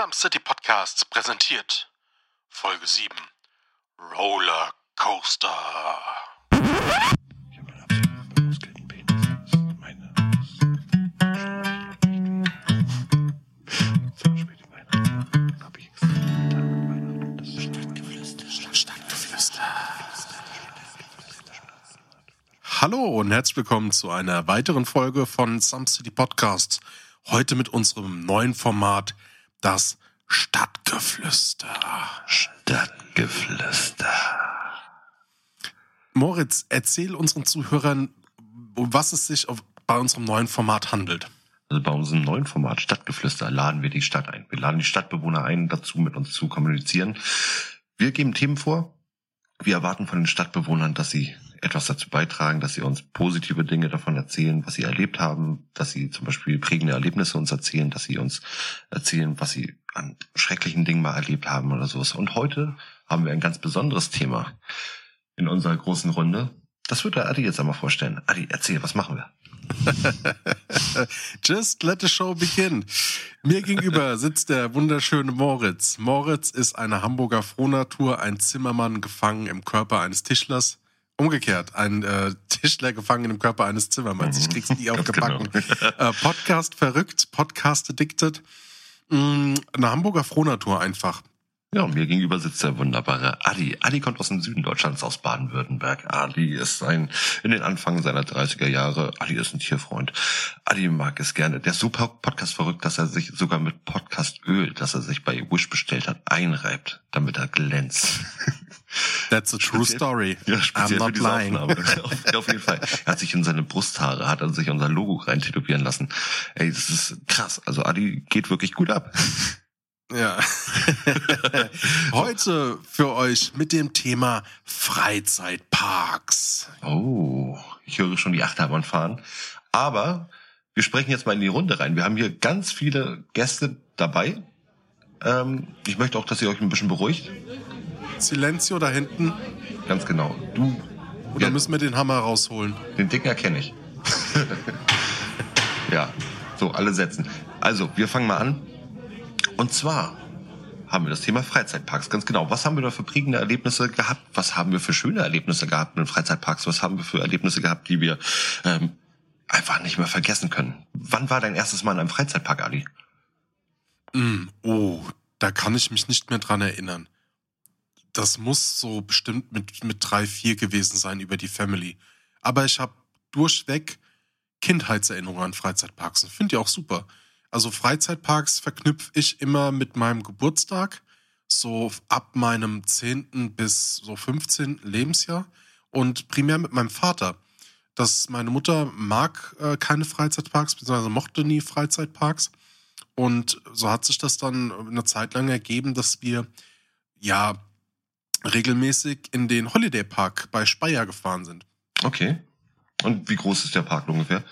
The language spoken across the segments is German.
Some City Podcasts präsentiert Folge 7 Roller Coaster. Hallo und herzlich willkommen zu einer weiteren Folge von Some City Podcasts. Heute mit unserem neuen Format, das Stadtgeflüster. Stadtgeflüster. Moritz, erzähl unseren Zuhörern, um was es sich auf, bei unserem neuen Format handelt. Also bei unserem neuen Format Stadtgeflüster laden wir die Stadt ein. Wir laden die Stadtbewohner ein, dazu mit uns zu kommunizieren. Wir geben Themen vor. Wir erwarten von den Stadtbewohnern, dass sie etwas dazu beitragen, dass sie uns positive Dinge davon erzählen, was sie erlebt haben, dass sie zum Beispiel prägende Erlebnisse uns erzählen, dass sie uns erzählen, was sie an schrecklichen Dingen mal erlebt haben oder sowas. Und heute haben wir ein ganz besonderes Thema in unserer großen Runde. Das wird der Adi jetzt einmal vorstellen. Adi, erzähl, was machen wir? Just let the show begin. Mir gegenüber sitzt der wunderschöne Moritz. Moritz ist eine Hamburger Frohnatur, ein Zimmermann gefangen im Körper eines Tischlers. Umgekehrt, ein äh, Tischler gefangen im Körper eines Zimmermanns. Ich krieg's nie aufgebacken. genau. Äh, Podcast verrückt, Podcast addicted. Mm, eine Hamburger Frohnatur einfach. Ja, und mir gegenüber sitzt der wunderbare Adi. Adi kommt aus dem Süden Deutschlands, aus Baden-Württemberg. Adi ist ein, in den Anfang seiner 30er Jahre, Adi ist ein Tierfreund. Adi mag es gerne. Der ist super Podcast verrückt, dass er sich sogar mit Podcastöl, das er sich bei Wish bestellt hat, einreibt, damit er glänzt. That's a true Speziell- story. Ja, I'm speziell für not diese lying. Aufnahme. auf, auf jeden Fall. Er hat sich in seine Brusthaare, hat er sich unser Logo rein tätowieren lassen. Ey, das ist krass. Also Adi geht wirklich gut ab. Ja. Heute für euch mit dem Thema Freizeitparks. Oh, ich höre schon die Achterbahn fahren. Aber wir sprechen jetzt mal in die Runde rein. Wir haben hier ganz viele Gäste dabei. Ähm, ich möchte auch, dass ihr euch ein bisschen beruhigt. Silenzio da hinten. Ganz genau. Du, Oder Ja. müssen wir den Hammer rausholen? den Dicken erkenne ich. ja, so, alle setzen. Also, wir fangen mal an. Und zwar haben wir das Thema Freizeitparks. Ganz genau. Was haben wir da für prägende Erlebnisse gehabt? Was haben wir für schöne Erlebnisse gehabt mit Freizeitparks? Was haben wir für Erlebnisse gehabt, die wir ähm, einfach nicht mehr vergessen können? Wann war dein erstes Mal in einem Freizeitpark, Ali? Mm, oh, da kann ich mich nicht mehr dran erinnern. Das muss so bestimmt mit, mit drei, vier gewesen sein über die Family. Aber ich habe durchweg Kindheitserinnerungen an Freizeitparks und finde die auch super. Also Freizeitparks verknüpfe ich immer mit meinem Geburtstag, so ab meinem 10. bis so 15. Lebensjahr und primär mit meinem Vater. Das, meine Mutter mag äh, keine Freizeitparks, beziehungsweise mochte nie Freizeitparks. Und so hat sich das dann eine Zeit lang ergeben, dass wir ja regelmäßig in den Holiday Park bei Speyer gefahren sind. Okay. Und wie groß ist der Park ungefähr?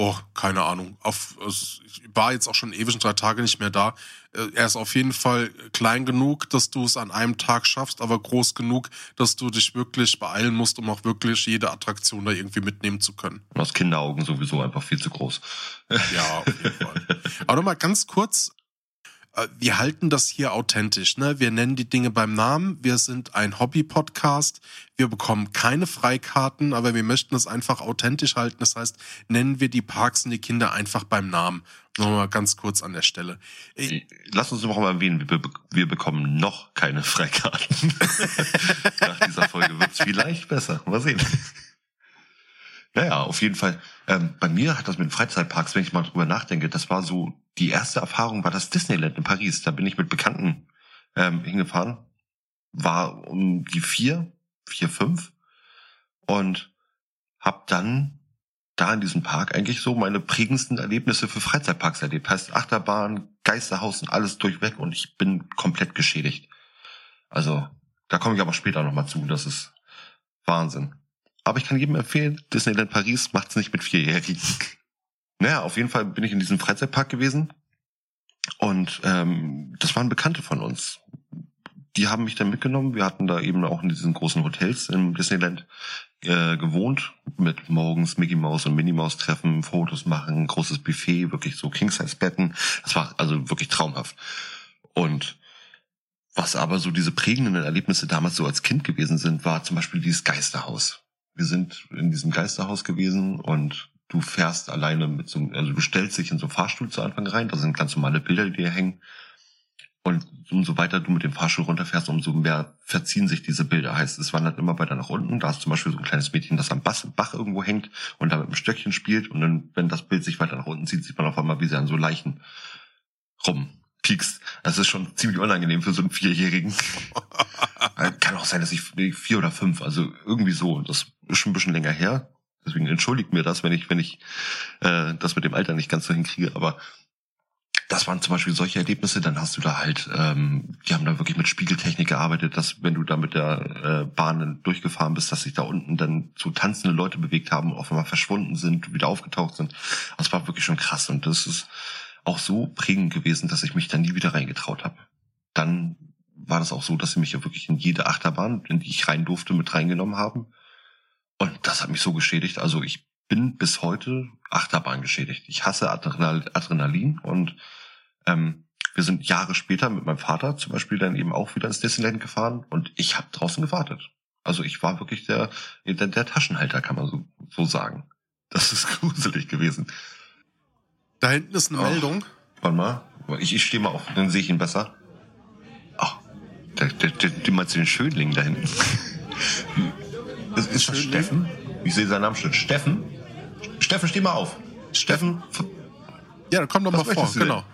Oh, keine Ahnung. Auf, es- ich war jetzt auch schon ewig und drei Tage nicht mehr da. Äh, Er ist auf jeden Fall klein genug, dass du es an einem Tag schaffst, aber groß genug, dass du dich wirklich beeilen musst, um auch wirklich jede Attraktion da irgendwie mitnehmen zu können. Aus Kinderaugen sowieso einfach viel zu groß. Ja, auf jeden Fall. Aber nochmal ganz kurz. Äh, Wir halten das hier authentisch. Ne? Wir nennen die Dinge beim Namen. Wir sind ein Hobby-Podcast. Wir bekommen keine Freikarten, aber wir möchten es einfach authentisch halten. Das heißt, nennen wir die Parks und die Kinder einfach beim Namen. Nochmal ganz kurz an der Stelle. Ich, Lass uns noch mal erwähnen, wir, wir bekommen noch keine Freikarten. Nach dieser Folge wird's vielleicht besser. Mal sehen. Naja, auf jeden Fall. Ähm, bei mir hat das mit den Freizeitparks, wenn ich mal drüber nachdenke, das war so, die erste Erfahrung war das Disneyland in Paris. Da bin ich mit Bekannten ähm, hingefahren. War um die vier, vier, fünf. Und hab dann da in diesem Park eigentlich so meine prägendsten Erlebnisse für Freizeitparks erlebt. Heißt Achterbahn, Geisterhaus und alles durchweg und ich bin komplett geschädigt. Also, da komme ich aber später nochmal zu. Das ist Wahnsinn. Aber ich kann jedem empfehlen, Disneyland Paris macht's nicht mit Vierjährigen. Naja, auf jeden Fall bin ich in diesem Freizeitpark gewesen und ähm, das waren Bekannte von uns. die haben mich dann mitgenommen. Wir hatten da eben auch in diesen großen Hotels im Disneyland äh, gewohnt, mit morgens Mickey Mouse und Minnie Mouse treffen, Fotos machen, großes Buffet, wirklich so King-Size-Betten. Das war also wirklich traumhaft. Und was aber so diese prägenden Erlebnisse damals so als Kind gewesen sind, war zum Beispiel dieses Geisterhaus. Wir sind in diesem Geisterhaus gewesen und du fährst alleine mit so, also du stellst dich in so einen Fahrstuhl zu Anfang rein, da sind ganz normale Bilder, die hier hängen. Und umso weiter du mit dem Fahrstuhl runterfährst, umso mehr verziehen sich diese Bilder. Heißt, es wandert immer weiter nach unten. Da ist zum Beispiel so ein kleines Mädchen, das am Bach irgendwo hängt und da mit einem Stöckchen spielt. Und dann, wenn das Bild sich weiter nach unten zieht, sieht man auf einmal, wie sie an so Leichen rumpiekst. Das ist schon ziemlich unangenehm für so einen Vierjährigen. Kann auch sein, dass ich vier oder fünf, also irgendwie so. Das ist schon ein bisschen länger her. Deswegen entschuldigt mir das, wenn ich, wenn ich äh, das mit dem Alter nicht ganz so hinkriege. Aber das waren zum Beispiel solche Erlebnisse, dann hast du da halt, ähm, die haben da wirklich mit Spiegeltechnik gearbeitet, dass wenn du da mit der äh, Bahn durchgefahren bist, dass sich da unten dann so tanzende Leute bewegt haben, auf einmal verschwunden sind, wieder aufgetaucht sind. Das war wirklich schon krass und das ist auch so prägend gewesen, dass ich mich da nie wieder reingetraut habe. Dann war das auch so, dass sie mich ja wirklich in jede Achterbahn, in die ich rein durfte, mit reingenommen haben. Und das hat mich so geschädigt. Also ich bin bis heute Achterbahn geschädigt. Ich hasse Adrenalin und ähm, wir sind Jahre später mit meinem Vater zum Beispiel dann eben auch wieder ins Disneyland gefahren und ich habe draußen gewartet. Also ich war wirklich der, der, der Taschenhalter, kann man so, so sagen. Das ist gruselig gewesen. Da hinten ist eine oh, Meldung. Warte mal, ich, ich stehe mal auf, dann sehe ich ihn besser. Ach, der, der, der, der meinst du den Schönling da hinten? ist, ist das Steffen? Ich sehe seinen Namen schon. Steffen? Steffen, steh mal auf. Steffen? Ja, komm doch mal vor, genau.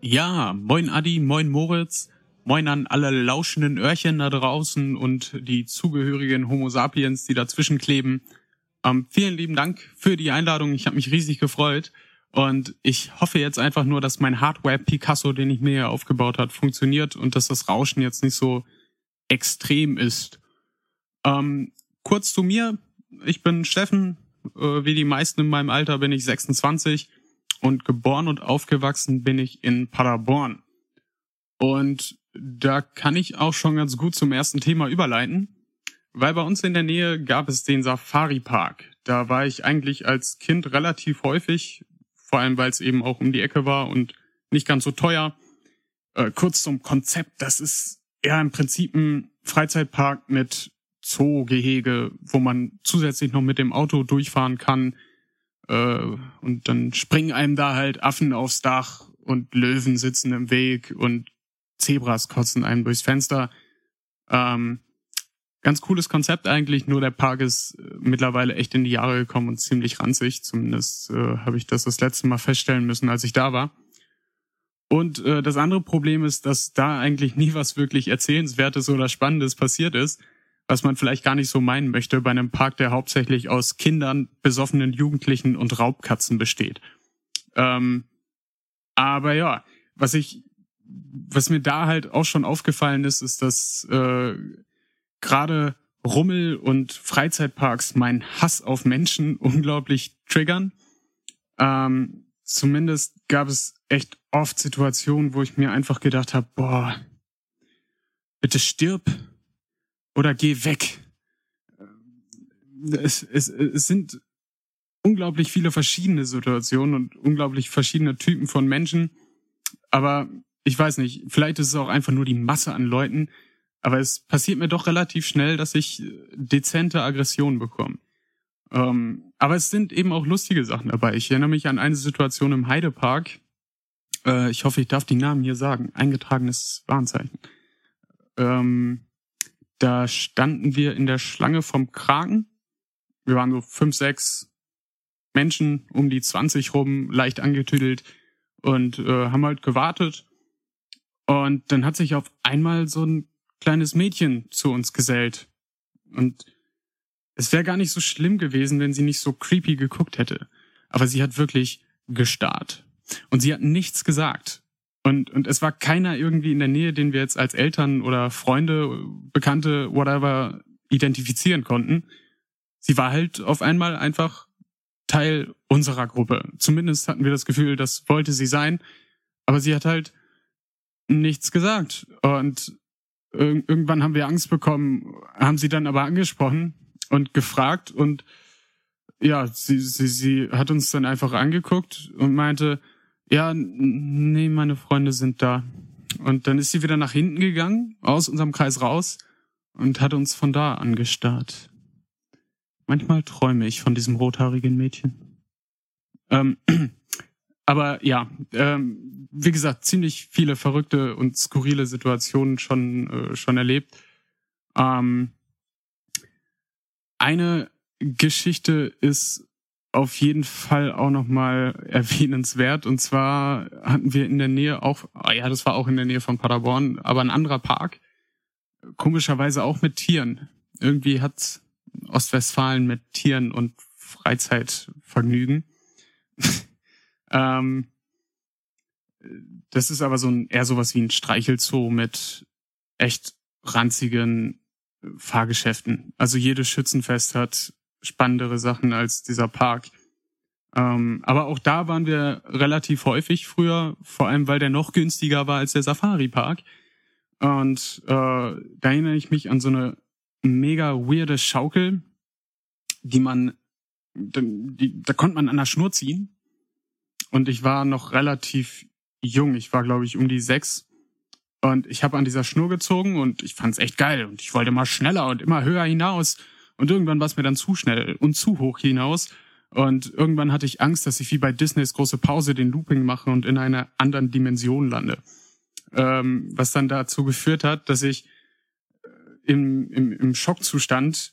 Ja, moin Adi, moin Moritz, moin an alle lauschenden Öhrchen da draußen und die zugehörigen Homo sapiens, die dazwischen kleben. Ähm, vielen lieben Dank für die Einladung, ich habe mich riesig gefreut. Und ich hoffe jetzt einfach nur, dass mein Hardware Picasso, den ich mir hier aufgebaut hat, funktioniert und dass das Rauschen jetzt nicht so extrem ist. Ähm, kurz zu mir, ich bin Steffen, äh, wie die meisten in meinem Alter bin ich 26 und geboren und aufgewachsen bin ich in Paderborn. Und da kann ich auch schon ganz gut zum ersten Thema überleiten, weil bei uns in der Nähe gab es den Safari Park. Da war ich eigentlich als Kind relativ häufig, vor allem weil es eben auch um die Ecke war und nicht ganz so teuer. Äh, kurz zum Konzept, das ist eher im Prinzip ein Freizeitpark mit Zoogehege, wo man zusätzlich noch mit dem Auto durchfahren kann, äh, und dann springen einem da halt Affen aufs Dach und Löwen sitzen im Weg und Zebras kotzen einem durchs Fenster. Ähm, ganz cooles Konzept eigentlich, nur der Park ist äh, mittlerweile echt in die Jahre gekommen und ziemlich ranzig. Zumindest äh, habe ich das das letzte Mal feststellen müssen, als ich da war. Und äh, das andere Problem ist, dass da eigentlich nie was wirklich Erzählenswertes oder Spannendes passiert ist was man vielleicht gar nicht so meinen möchte bei einem Park, der hauptsächlich aus Kindern, besoffenen Jugendlichen und Raubkatzen besteht. Ähm, aber ja, was ich, was mir da halt auch schon aufgefallen ist, ist, dass äh, gerade Rummel und Freizeitparks meinen Hass auf Menschen unglaublich triggern. Ähm, zumindest gab es echt oft Situationen, wo ich mir einfach gedacht habe, boah, bitte stirb, oder geh weg. Es, es, es sind unglaublich viele verschiedene Situationen und unglaublich verschiedene Typen von Menschen. Aber ich weiß nicht, vielleicht ist es auch einfach nur die Masse an Leuten. Aber es passiert mir doch relativ schnell, dass ich dezente Aggressionen bekomme. Ähm, aber es sind eben auch lustige Sachen dabei. Ich erinnere mich an eine Situation im Heidepark. Äh, ich hoffe, ich darf die Namen hier sagen. Eingetragenes Warnzeichen. Ähm, da standen wir in der Schlange vom Kragen. Wir waren so fünf, sechs Menschen um die 20 rum, leicht angetüdelt und äh, haben halt gewartet. Und dann hat sich auf einmal so ein kleines Mädchen zu uns gesellt. Und es wäre gar nicht so schlimm gewesen, wenn sie nicht so creepy geguckt hätte. Aber sie hat wirklich gestarrt. Und sie hat nichts gesagt. Und, und es war keiner irgendwie in der Nähe, den wir jetzt als Eltern oder Freunde, Bekannte, whatever identifizieren konnten. Sie war halt auf einmal einfach Teil unserer Gruppe. Zumindest hatten wir das Gefühl, das wollte sie sein. Aber sie hat halt nichts gesagt. Und ir irgendwann haben wir Angst bekommen, haben sie dann aber angesprochen und gefragt und ja, sie, sie, sie hat uns dann einfach angeguckt und meinte, ja, nee, meine Freunde sind da. Und dann ist sie wieder nach hinten gegangen, aus unserem Kreis raus und hat uns von da angestarrt. Manchmal träume ich von diesem rothaarigen Mädchen. Ähm, aber ja, ähm, wie gesagt, ziemlich viele verrückte und skurrile Situationen schon, äh, schon erlebt. Ähm, eine Geschichte ist auf jeden Fall auch nochmal erwähnenswert. Und zwar hatten wir in der Nähe auch, ah ja, das war auch in der Nähe von Paderborn, aber ein anderer Park. Komischerweise auch mit Tieren. Irgendwie hat Ostwestfalen mit Tieren und Freizeitvergnügen. ähm, das ist aber so ein, eher sowas wie ein Streichelzoo mit echt ranzigen Fahrgeschäften. Also jedes Schützenfest hat spannendere Sachen als dieser Park. Ähm, aber auch da waren wir relativ häufig früher, vor allem weil der noch günstiger war als der Safari Park. Und äh, da erinnere ich mich an so eine mega weirde Schaukel, die man, die, da konnte man an der Schnur ziehen. Und ich war noch relativ jung. Ich war, glaube ich, um die sechs. Und ich habe an dieser Schnur gezogen und ich fand's echt geil. Und ich wollte mal schneller und immer höher hinaus. Und irgendwann war es mir dann zu schnell und zu hoch hinaus. Und irgendwann hatte ich Angst, dass ich wie bei Disneys große Pause den Looping mache und in einer anderen Dimension lande. Ähm, was dann dazu geführt hat, dass ich äh, im, im, im Schockzustand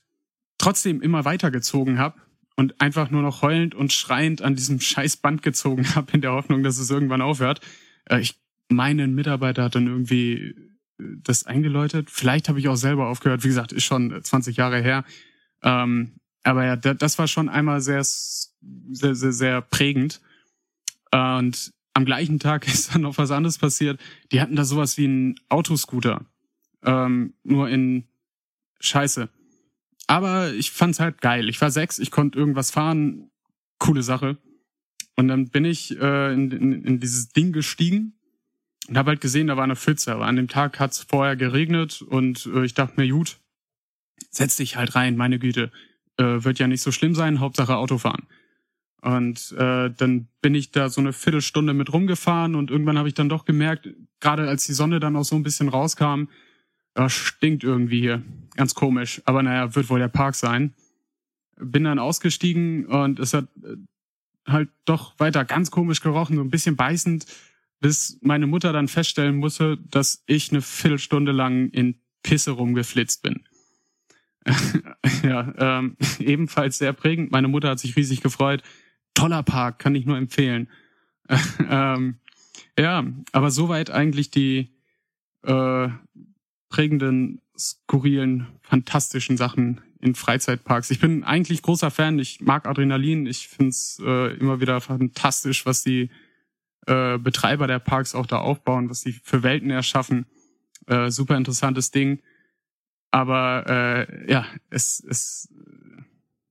trotzdem immer weitergezogen habe und einfach nur noch heulend und schreiend an diesem scheiß Band gezogen habe, in der Hoffnung, dass es irgendwann aufhört. Äh, ich meine, ein Mitarbeiter hat dann irgendwie äh, das eingeläutet. Vielleicht habe ich auch selber aufgehört. Wie gesagt, ist schon 20 Jahre her. Ähm, aber ja, das war schon einmal sehr, sehr, sehr, sehr prägend. Und am gleichen Tag ist dann noch was anderes passiert. Die hatten da sowas wie einen Autoscooter. Ähm, nur in Scheiße. Aber ich fand's halt geil. Ich war sechs, ich konnte irgendwas fahren. Coole Sache. Und dann bin ich äh, in, in, in dieses Ding gestiegen und habe halt gesehen, da war eine Pfütze. Aber an dem Tag hat's vorher geregnet und äh, ich dachte mir, gut, setz dich halt rein, meine Güte. Äh, wird ja nicht so schlimm sein, Hauptsache Autofahren. Und äh, dann bin ich da so eine Viertelstunde mit rumgefahren und irgendwann habe ich dann doch gemerkt, gerade als die Sonne dann auch so ein bisschen rauskam, äh, stinkt irgendwie hier. Ganz komisch. Aber naja, wird wohl der Park sein. Bin dann ausgestiegen und es hat äh, halt doch weiter ganz komisch gerochen, so ein bisschen beißend, bis meine Mutter dann feststellen musste, dass ich eine Viertelstunde lang in Pisse rumgeflitzt bin. ja, ähm, ebenfalls sehr prägend. Meine Mutter hat sich riesig gefreut. Toller Park, kann ich nur empfehlen. ähm, ja, aber soweit eigentlich die äh, prägenden, skurrilen, fantastischen Sachen in Freizeitparks. Ich bin eigentlich großer Fan. Ich mag Adrenalin. Ich find's äh, immer wieder fantastisch, was die äh, Betreiber der Parks auch da aufbauen, was sie für Welten erschaffen. Äh, super interessantes Ding. Aber äh, ja, es, es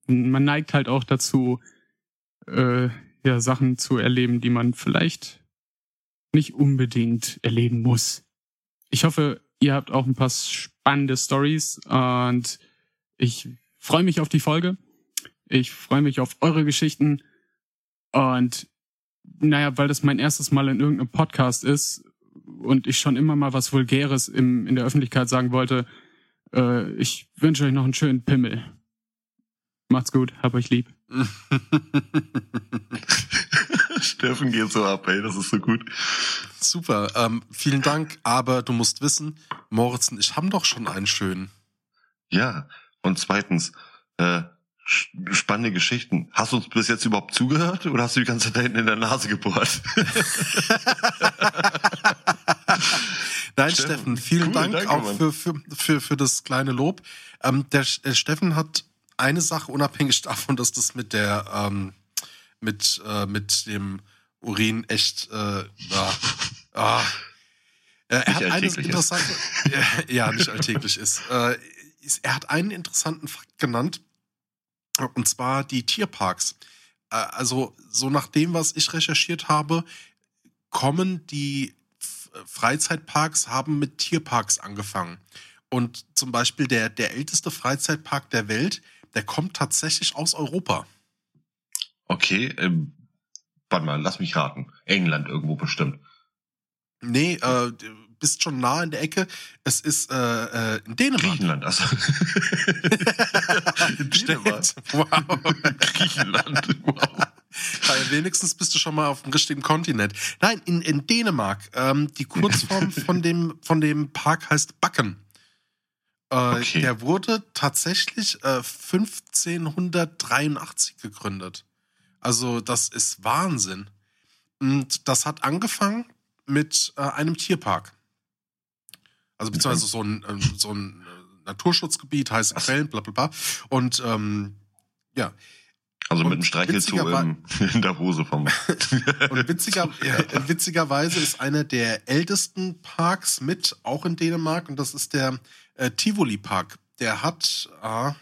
man neigt halt auch dazu, äh, ja, Sachen zu erleben, die man vielleicht nicht unbedingt erleben muss. Ich hoffe, ihr habt auch ein paar spannende Stories und ich freue mich auf die Folge. Ich freue mich auf eure Geschichten und naja, weil das mein erstes Mal in irgendeinem Podcast ist und ich schon immer mal was Vulgäres im, in der Öffentlichkeit sagen wollte, äh, ich wünsche euch noch einen schönen Pimmel. Macht's gut, hab euch lieb. Steffen geht so ab, ey, das ist so gut. Super, ähm, vielen Dank, aber du musst wissen, Moritz und ich haben doch schon einen schönen. Ja, und zweitens, äh, spannende Geschichten. Hast du uns bis jetzt überhaupt zugehört oder hast du die ganze Zeit da hinten in der Nase gebohrt? Nein, Steffen, Steffen vielen cool, Dank danke, auch für, für, für, für das kleine Lob. Ähm, der, der Steffen hat eine Sache, unabhängig davon, dass das mit der ähm, mit, äh, mit dem Urin echt äh, ah, äh, er hat eine interessante, ja, nicht alltäglich ist. Äh. Er hat einen interessanten Fakt genannt, und zwar die Tierparks. Äh, also so nach dem, was ich recherchiert habe, kommen die Freizeitparks haben mit Tierparks angefangen. Und zum Beispiel der, der älteste Freizeitpark der Welt, der kommt tatsächlich aus Europa. Okay, ähm, warte mal, lass mich raten. England irgendwo bestimmt. Nee, äh, bist schon nah in der Ecke. Es ist äh, äh, in Dänemark. Griechenland, also. In Dänemark. Wow. Griechenland, wow. Weil wenigstens bist du schon mal auf dem richtigen Kontinent. Nein, in, in Dänemark. Ähm, die Kurzform von dem, von dem Park heißt Backen. Äh, Okay. Der wurde tatsächlich äh, 1583 gegründet. Also das ist Wahnsinn. Und das hat angefangen mit äh, einem Tierpark. Also beziehungsweise so ein, ähm, so ein äh, Naturschutzgebiet, heiße. Quellen, bla bla bla. Und ähm, ja, Also mit Und einem Streichelzoo in der Hose vom. Und witziger, ja, witzigerweise ist einer der ältesten Parks mit, auch in Dänemark, und das ist der äh, Tivoli Park. Der hat äh,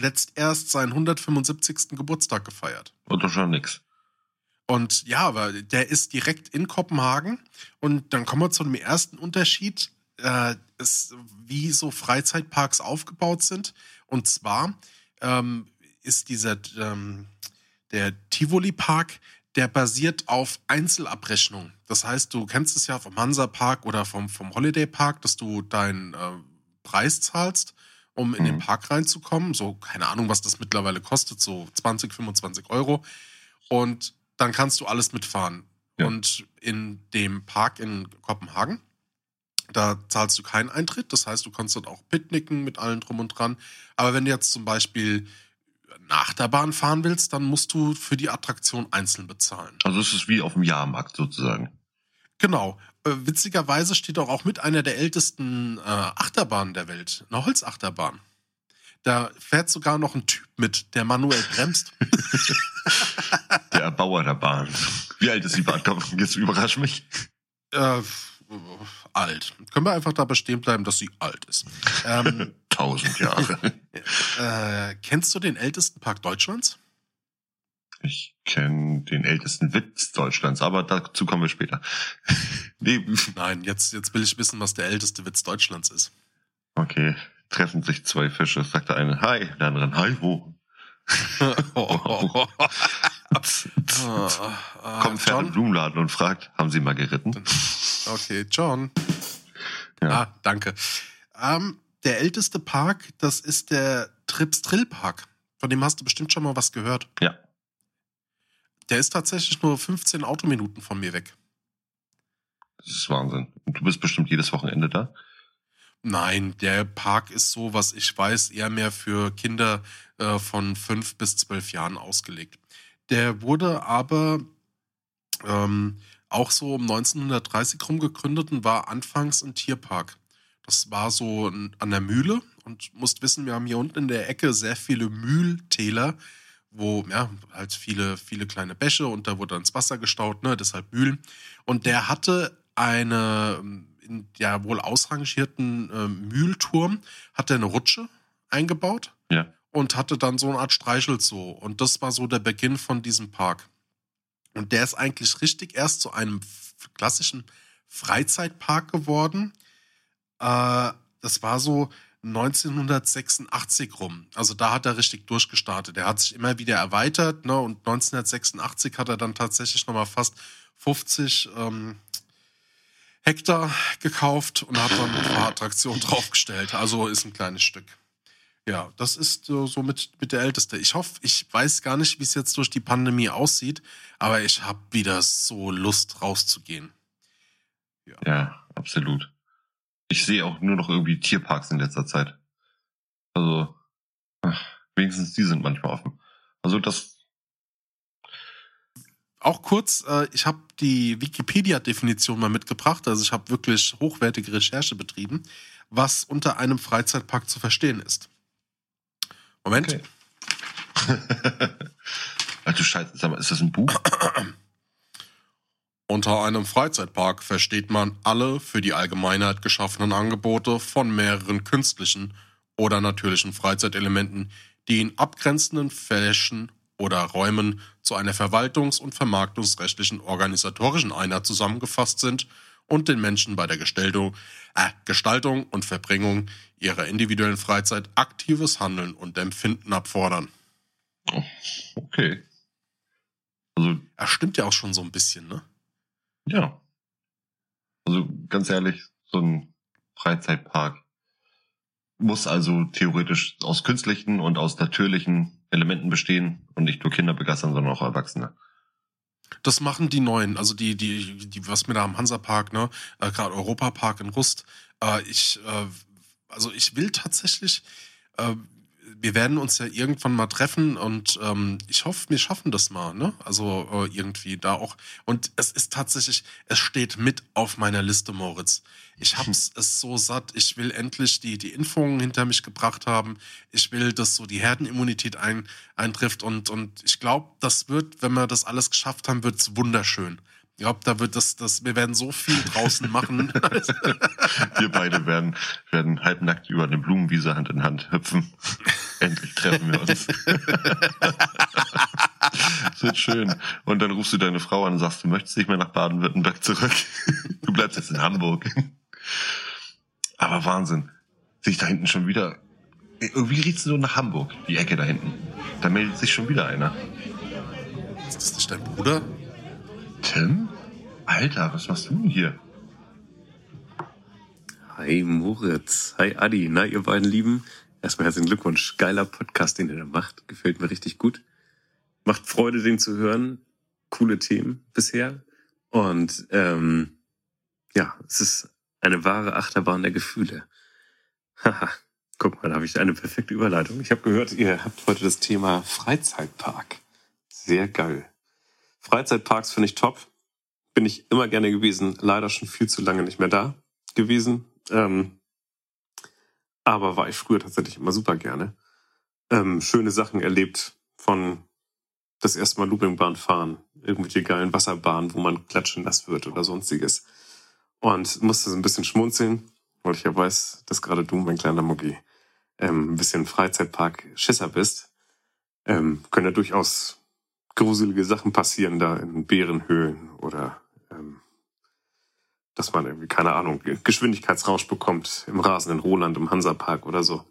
letzt erst seinen 175. Geburtstag gefeiert. Oder schon nix. Und ja, aber der ist direkt in Kopenhagen. Und dann kommen wir zu dem ersten Unterschied, äh, ist, wie so Freizeitparks aufgebaut sind. Und zwar ähm, ist dieser ähm, der Tivoli Park, der basiert auf Einzelabrechnung. Das heißt, du kennst es ja vom Hansa Park oder vom, vom Holiday Park, dass du deinen äh, Preis zahlst, um in den Mhm. Park reinzukommen. So, keine Ahnung, was das mittlerweile kostet, so 20, 25 Euro. Und dann kannst du alles mitfahren. Ja. Und in dem Park in Kopenhagen, da zahlst du keinen Eintritt. Das heißt, du kannst dort auch picknicken mit allen drum und dran. Aber wenn du jetzt zum Beispiel nach der Bahn fahren willst, dann musst du für die Attraktion einzeln bezahlen. Also es ist wie auf dem Jahrmarkt sozusagen. Genau. Äh, witzigerweise steht auch, auch mit einer der ältesten äh, Achterbahnen der Welt, eine Holzachterbahn. Da fährt sogar noch ein Typ mit, der manuell bremst. Der Erbauer der Bahn. Wie alt ist die Bahn? Komm, jetzt überrasch mich. äh, alt. Können wir einfach dabei stehen bleiben, dass sie alt ist. Ähm, Tausend Jahre. äh, kennst du den ältesten Park Deutschlands? Ich kenne den ältesten Witz Deutschlands, aber dazu kommen wir später. nee, Nein, jetzt, jetzt will ich wissen, was der älteste Witz Deutschlands ist. okay. Treffen sich zwei Fische, sagt der eine, hi, der andere, hi, wo? Kommt Pferd im John? Blumenladen und fragt, haben Sie mal geritten? Okay, John. Ja. Ah, danke. Ähm, der älteste Park, das ist der Trips Drill Park. Von dem hast du bestimmt schon mal was gehört. Ja. Der ist tatsächlich nur 15 Autominuten von mir weg. Das ist Wahnsinn. Und du bist bestimmt jedes Wochenende da? Nein, der Park ist so, was ich weiß, eher mehr für Kinder äh, von fünf bis zwölf Jahren ausgelegt. Der wurde aber ähm, auch so um 1930 rum gegründet und war anfangs ein Tierpark. Das war so an der Mühle und musst wissen, wir haben hier unten in der Ecke sehr viele Mühltäler, wo ja halt viele viele kleine Bäche und da wurde dann ins Wasser gestaut, ne, deshalb Mühlen. Und der hatte eine in der wohl ausrangierten äh, Mühlturm hat er eine Rutsche eingebaut Ja. und hatte dann so eine Art Streichelzoo. Und das war so der Beginn von diesem Park. Und der ist eigentlich richtig erst zu einem klassischen Freizeitpark geworden. Äh, das war so 1986 rum. Also da hat er richtig durchgestartet. Er hat sich immer wieder erweitert, ne? Und 1986 hat er dann tatsächlich nochmal fast 50 ähm, Hektar gekauft und hat dann ein paar Attraktionen draufgestellt. Also ist ein kleines Stück. Ja, das ist so, so mit, mit der Älteste. Ich hoffe, ich weiß gar nicht, wie es jetzt durch die Pandemie aussieht, aber ich habe wieder so Lust rauszugehen. Ja, absolut. Ich sehe auch nur noch irgendwie Tierparks in letzter Zeit. Also, wenigstens die sind manchmal offen. Also das, Auch kurz, äh, ich habe die Wikipedia-Definition mal mitgebracht. Also ich habe wirklich hochwertige Recherche betrieben, was unter einem Freizeitpark zu verstehen ist. Moment. Okay. Ach du Scheiße, sag mal, ist das ein Buch? Unter einem Freizeitpark versteht man alle für die Allgemeinheit geschaffenen Angebote von mehreren künstlichen oder natürlichen Freizeitelementen, die in abgrenzenden Flächen oder Räumen zu einer verwaltungs- und vermarktungsrechtlichen organisatorischen Einheit zusammengefasst sind und den Menschen bei der Gestaltung, äh, Gestaltung und Verbringung ihrer individuellen Freizeit aktives Handeln und Empfinden abfordern. Okay. Also, Er stimmt ja auch schon so ein bisschen, ne? Ja. Also ganz ehrlich, so ein Freizeitpark muss also theoretisch aus künstlichen und aus natürlichen Elementen bestehen und nicht nur Kinder begeistern, sondern auch Erwachsene. Das machen die neuen, also die, die, die, was mir da am Hansapark, ne, äh, gerade Europapark in Rust. Äh, ich, äh, also ich will tatsächlich, äh, wir werden uns ja irgendwann mal treffen und ähm, ich hoffe, wir schaffen das mal, ne? Also äh, irgendwie da auch. Und es ist tatsächlich, es steht mit auf meiner Liste, Moritz. Ich hab's es so satt. Ich will endlich die, die Impfungen hinter mich gebracht haben. Ich will, dass so die Herdenimmunität ein, eintrifft und, und ich glaube, das wird, wenn wir das alles geschafft haben, wird's wunderschön. Ich glaube, da wird das, das, wir werden so viel draußen machen. Wir beide werden, werden halbnackt über eine Blumenwiese Hand in Hand hüpfen. Endlich treffen wir uns. Das wird schön. Und dann rufst du deine Frau an und sagst, du möchtest nicht mehr nach Baden-Württemberg zurück. Du bleibst jetzt in Hamburg. Aber Wahnsinn. Sich da hinten schon wieder. Irgendwie riecht's so nach Hamburg, die Ecke da hinten. Da meldet sich schon wieder einer. ist das nicht dein Bruder? Tim? Alter, was machst du denn hier? Hi Moritz, hi Adi, na ihr beiden Lieben. Erstmal herzlichen Glückwunsch, geiler Podcast, den ihr da macht, gefällt mir richtig gut. Macht Freude, den zu hören. Coole Themen bisher. Und ähm, ja, es ist eine wahre Achterbahn der Gefühle. Haha, guck mal, da habe ich eine perfekte Überleitung. Ich habe gehört, ihr habt heute das Thema Freizeitpark. Sehr geil. Freizeitparks finde ich top. Bin ich immer gerne gewesen, leider schon viel zu lange nicht mehr da gewesen. Ähm, aber war ich früher tatsächlich immer super gerne. Ähm, schöne Sachen erlebt von das erste Mal Loopingbahn fahren, irgendwelche geilen Wasserbahnen, wo man klatschen nass wird oder sonstiges. Und musste so ein bisschen schmunzeln, weil ich ja weiß, dass gerade du, mein kleiner Muggi, ähm, ein bisschen Freizeitpark-Schisser bist. Ähm, können ja durchaus gruselige Sachen passieren da in Bärenhöhlen oder ähm, dass man irgendwie, keine Ahnung, Geschwindigkeitsrausch bekommt im rasenden Roland im Hansapark oder so.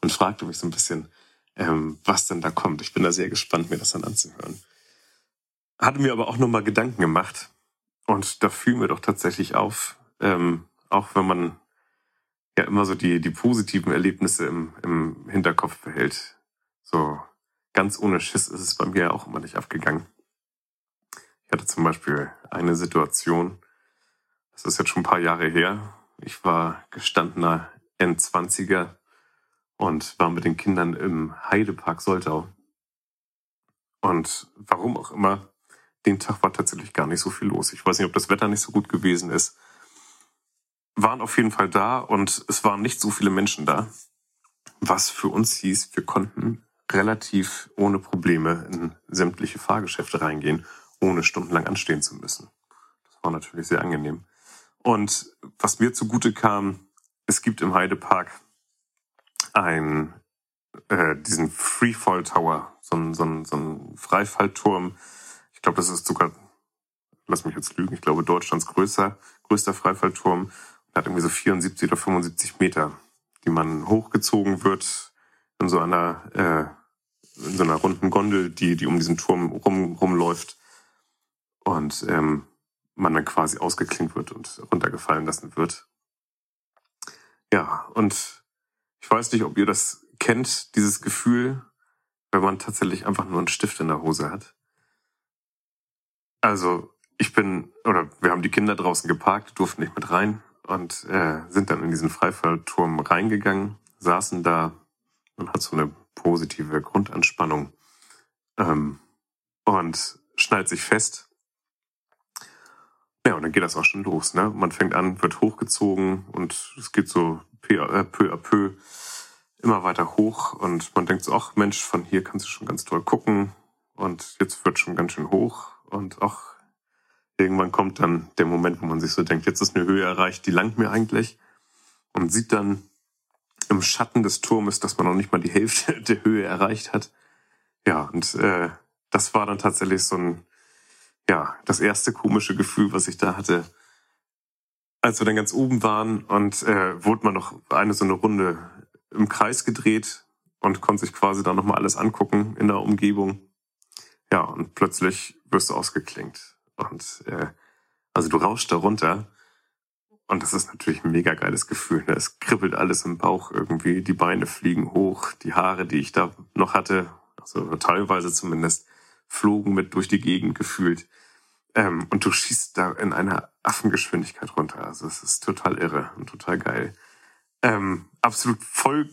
Und fragte mich so ein bisschen, ähm, was denn da kommt. Ich bin da sehr gespannt, mir das dann anzuhören. Hatte mir aber auch nochmal Gedanken gemacht und da fiel mir doch tatsächlich auf, ähm, auch wenn man ja immer so die, die positiven Erlebnisse im, im Hinterkopf behält. So ganz ohne Schiss ist es bei mir auch immer nicht abgegangen. Ich hatte zum Beispiel eine Situation, das ist jetzt schon ein paar Jahre her. Ich war gestandener N20er und war mit den Kindern im Heidepark Soltau. Und warum auch immer, den Tag war tatsächlich gar nicht so viel los. Ich weiß nicht, ob das Wetter nicht so gut gewesen ist. Waren auf jeden Fall da und es waren nicht so viele Menschen da. Was für uns hieß, wir konnten relativ ohne Probleme in sämtliche Fahrgeschäfte reingehen, ohne stundenlang anstehen zu müssen. Das war natürlich sehr angenehm. Und was mir zugute kam, es gibt im Heidepark ein, äh, diesen Freefall Tower, so ein, so ein, so ein Freifallturm. Ich glaube, das ist sogar, lass mich jetzt lügen, ich glaube Deutschlands größter, größter Freifallturm. Der hat irgendwie so 74 oder 75 Meter, die man hochgezogen wird in so einer, äh, in so einer runden Gondel, die, die um diesen Turm rum, rumläuft. Und ähm, man dann quasi ausgeklinkt wird und runtergefallen lassen wird. Ja, und ich weiß nicht, ob ihr das kennt, dieses Gefühl, wenn man tatsächlich einfach nur einen Stift in der Hose hat. Also, ich bin, oder wir haben die Kinder draußen geparkt, durften nicht mit rein und äh, sind dann in diesen Freifallturm reingegangen, saßen da und hat so eine positive Grundanspannung ähm, und schnallt sich fest ja, und dann geht das auch schon los. Ne? Man fängt an, wird hochgezogen und es geht so peu à peu, à peu immer weiter hoch und man denkt so, ach Mensch, von hier kannst du schon ganz toll gucken und jetzt wird schon ganz schön hoch und ach, irgendwann kommt dann der Moment, wo man sich so denkt, jetzt ist eine Höhe erreicht, die langt mir eigentlich und sieht dann im Schatten des Turmes, dass man noch nicht mal die Hälfte der Höhe erreicht hat. Ja, und äh, das war dann tatsächlich so ein ja, das erste komische Gefühl, was ich da hatte, als wir dann ganz oben waren und äh, wurde man noch eine so eine Runde im Kreis gedreht und konnte sich quasi da nochmal alles angucken in der Umgebung. Ja, und plötzlich wirst du ausgeklinkt. Und äh, also du rauschst da runter und das ist natürlich ein mega geiles Gefühl. Ne? Es kribbelt alles im Bauch irgendwie, die Beine fliegen hoch, die Haare, die ich da noch hatte, also teilweise zumindest, flogen mit durch die Gegend gefühlt. Ähm, und du schießt da in einer Affengeschwindigkeit runter. Also es ist total irre und total geil. Ähm, absolut voll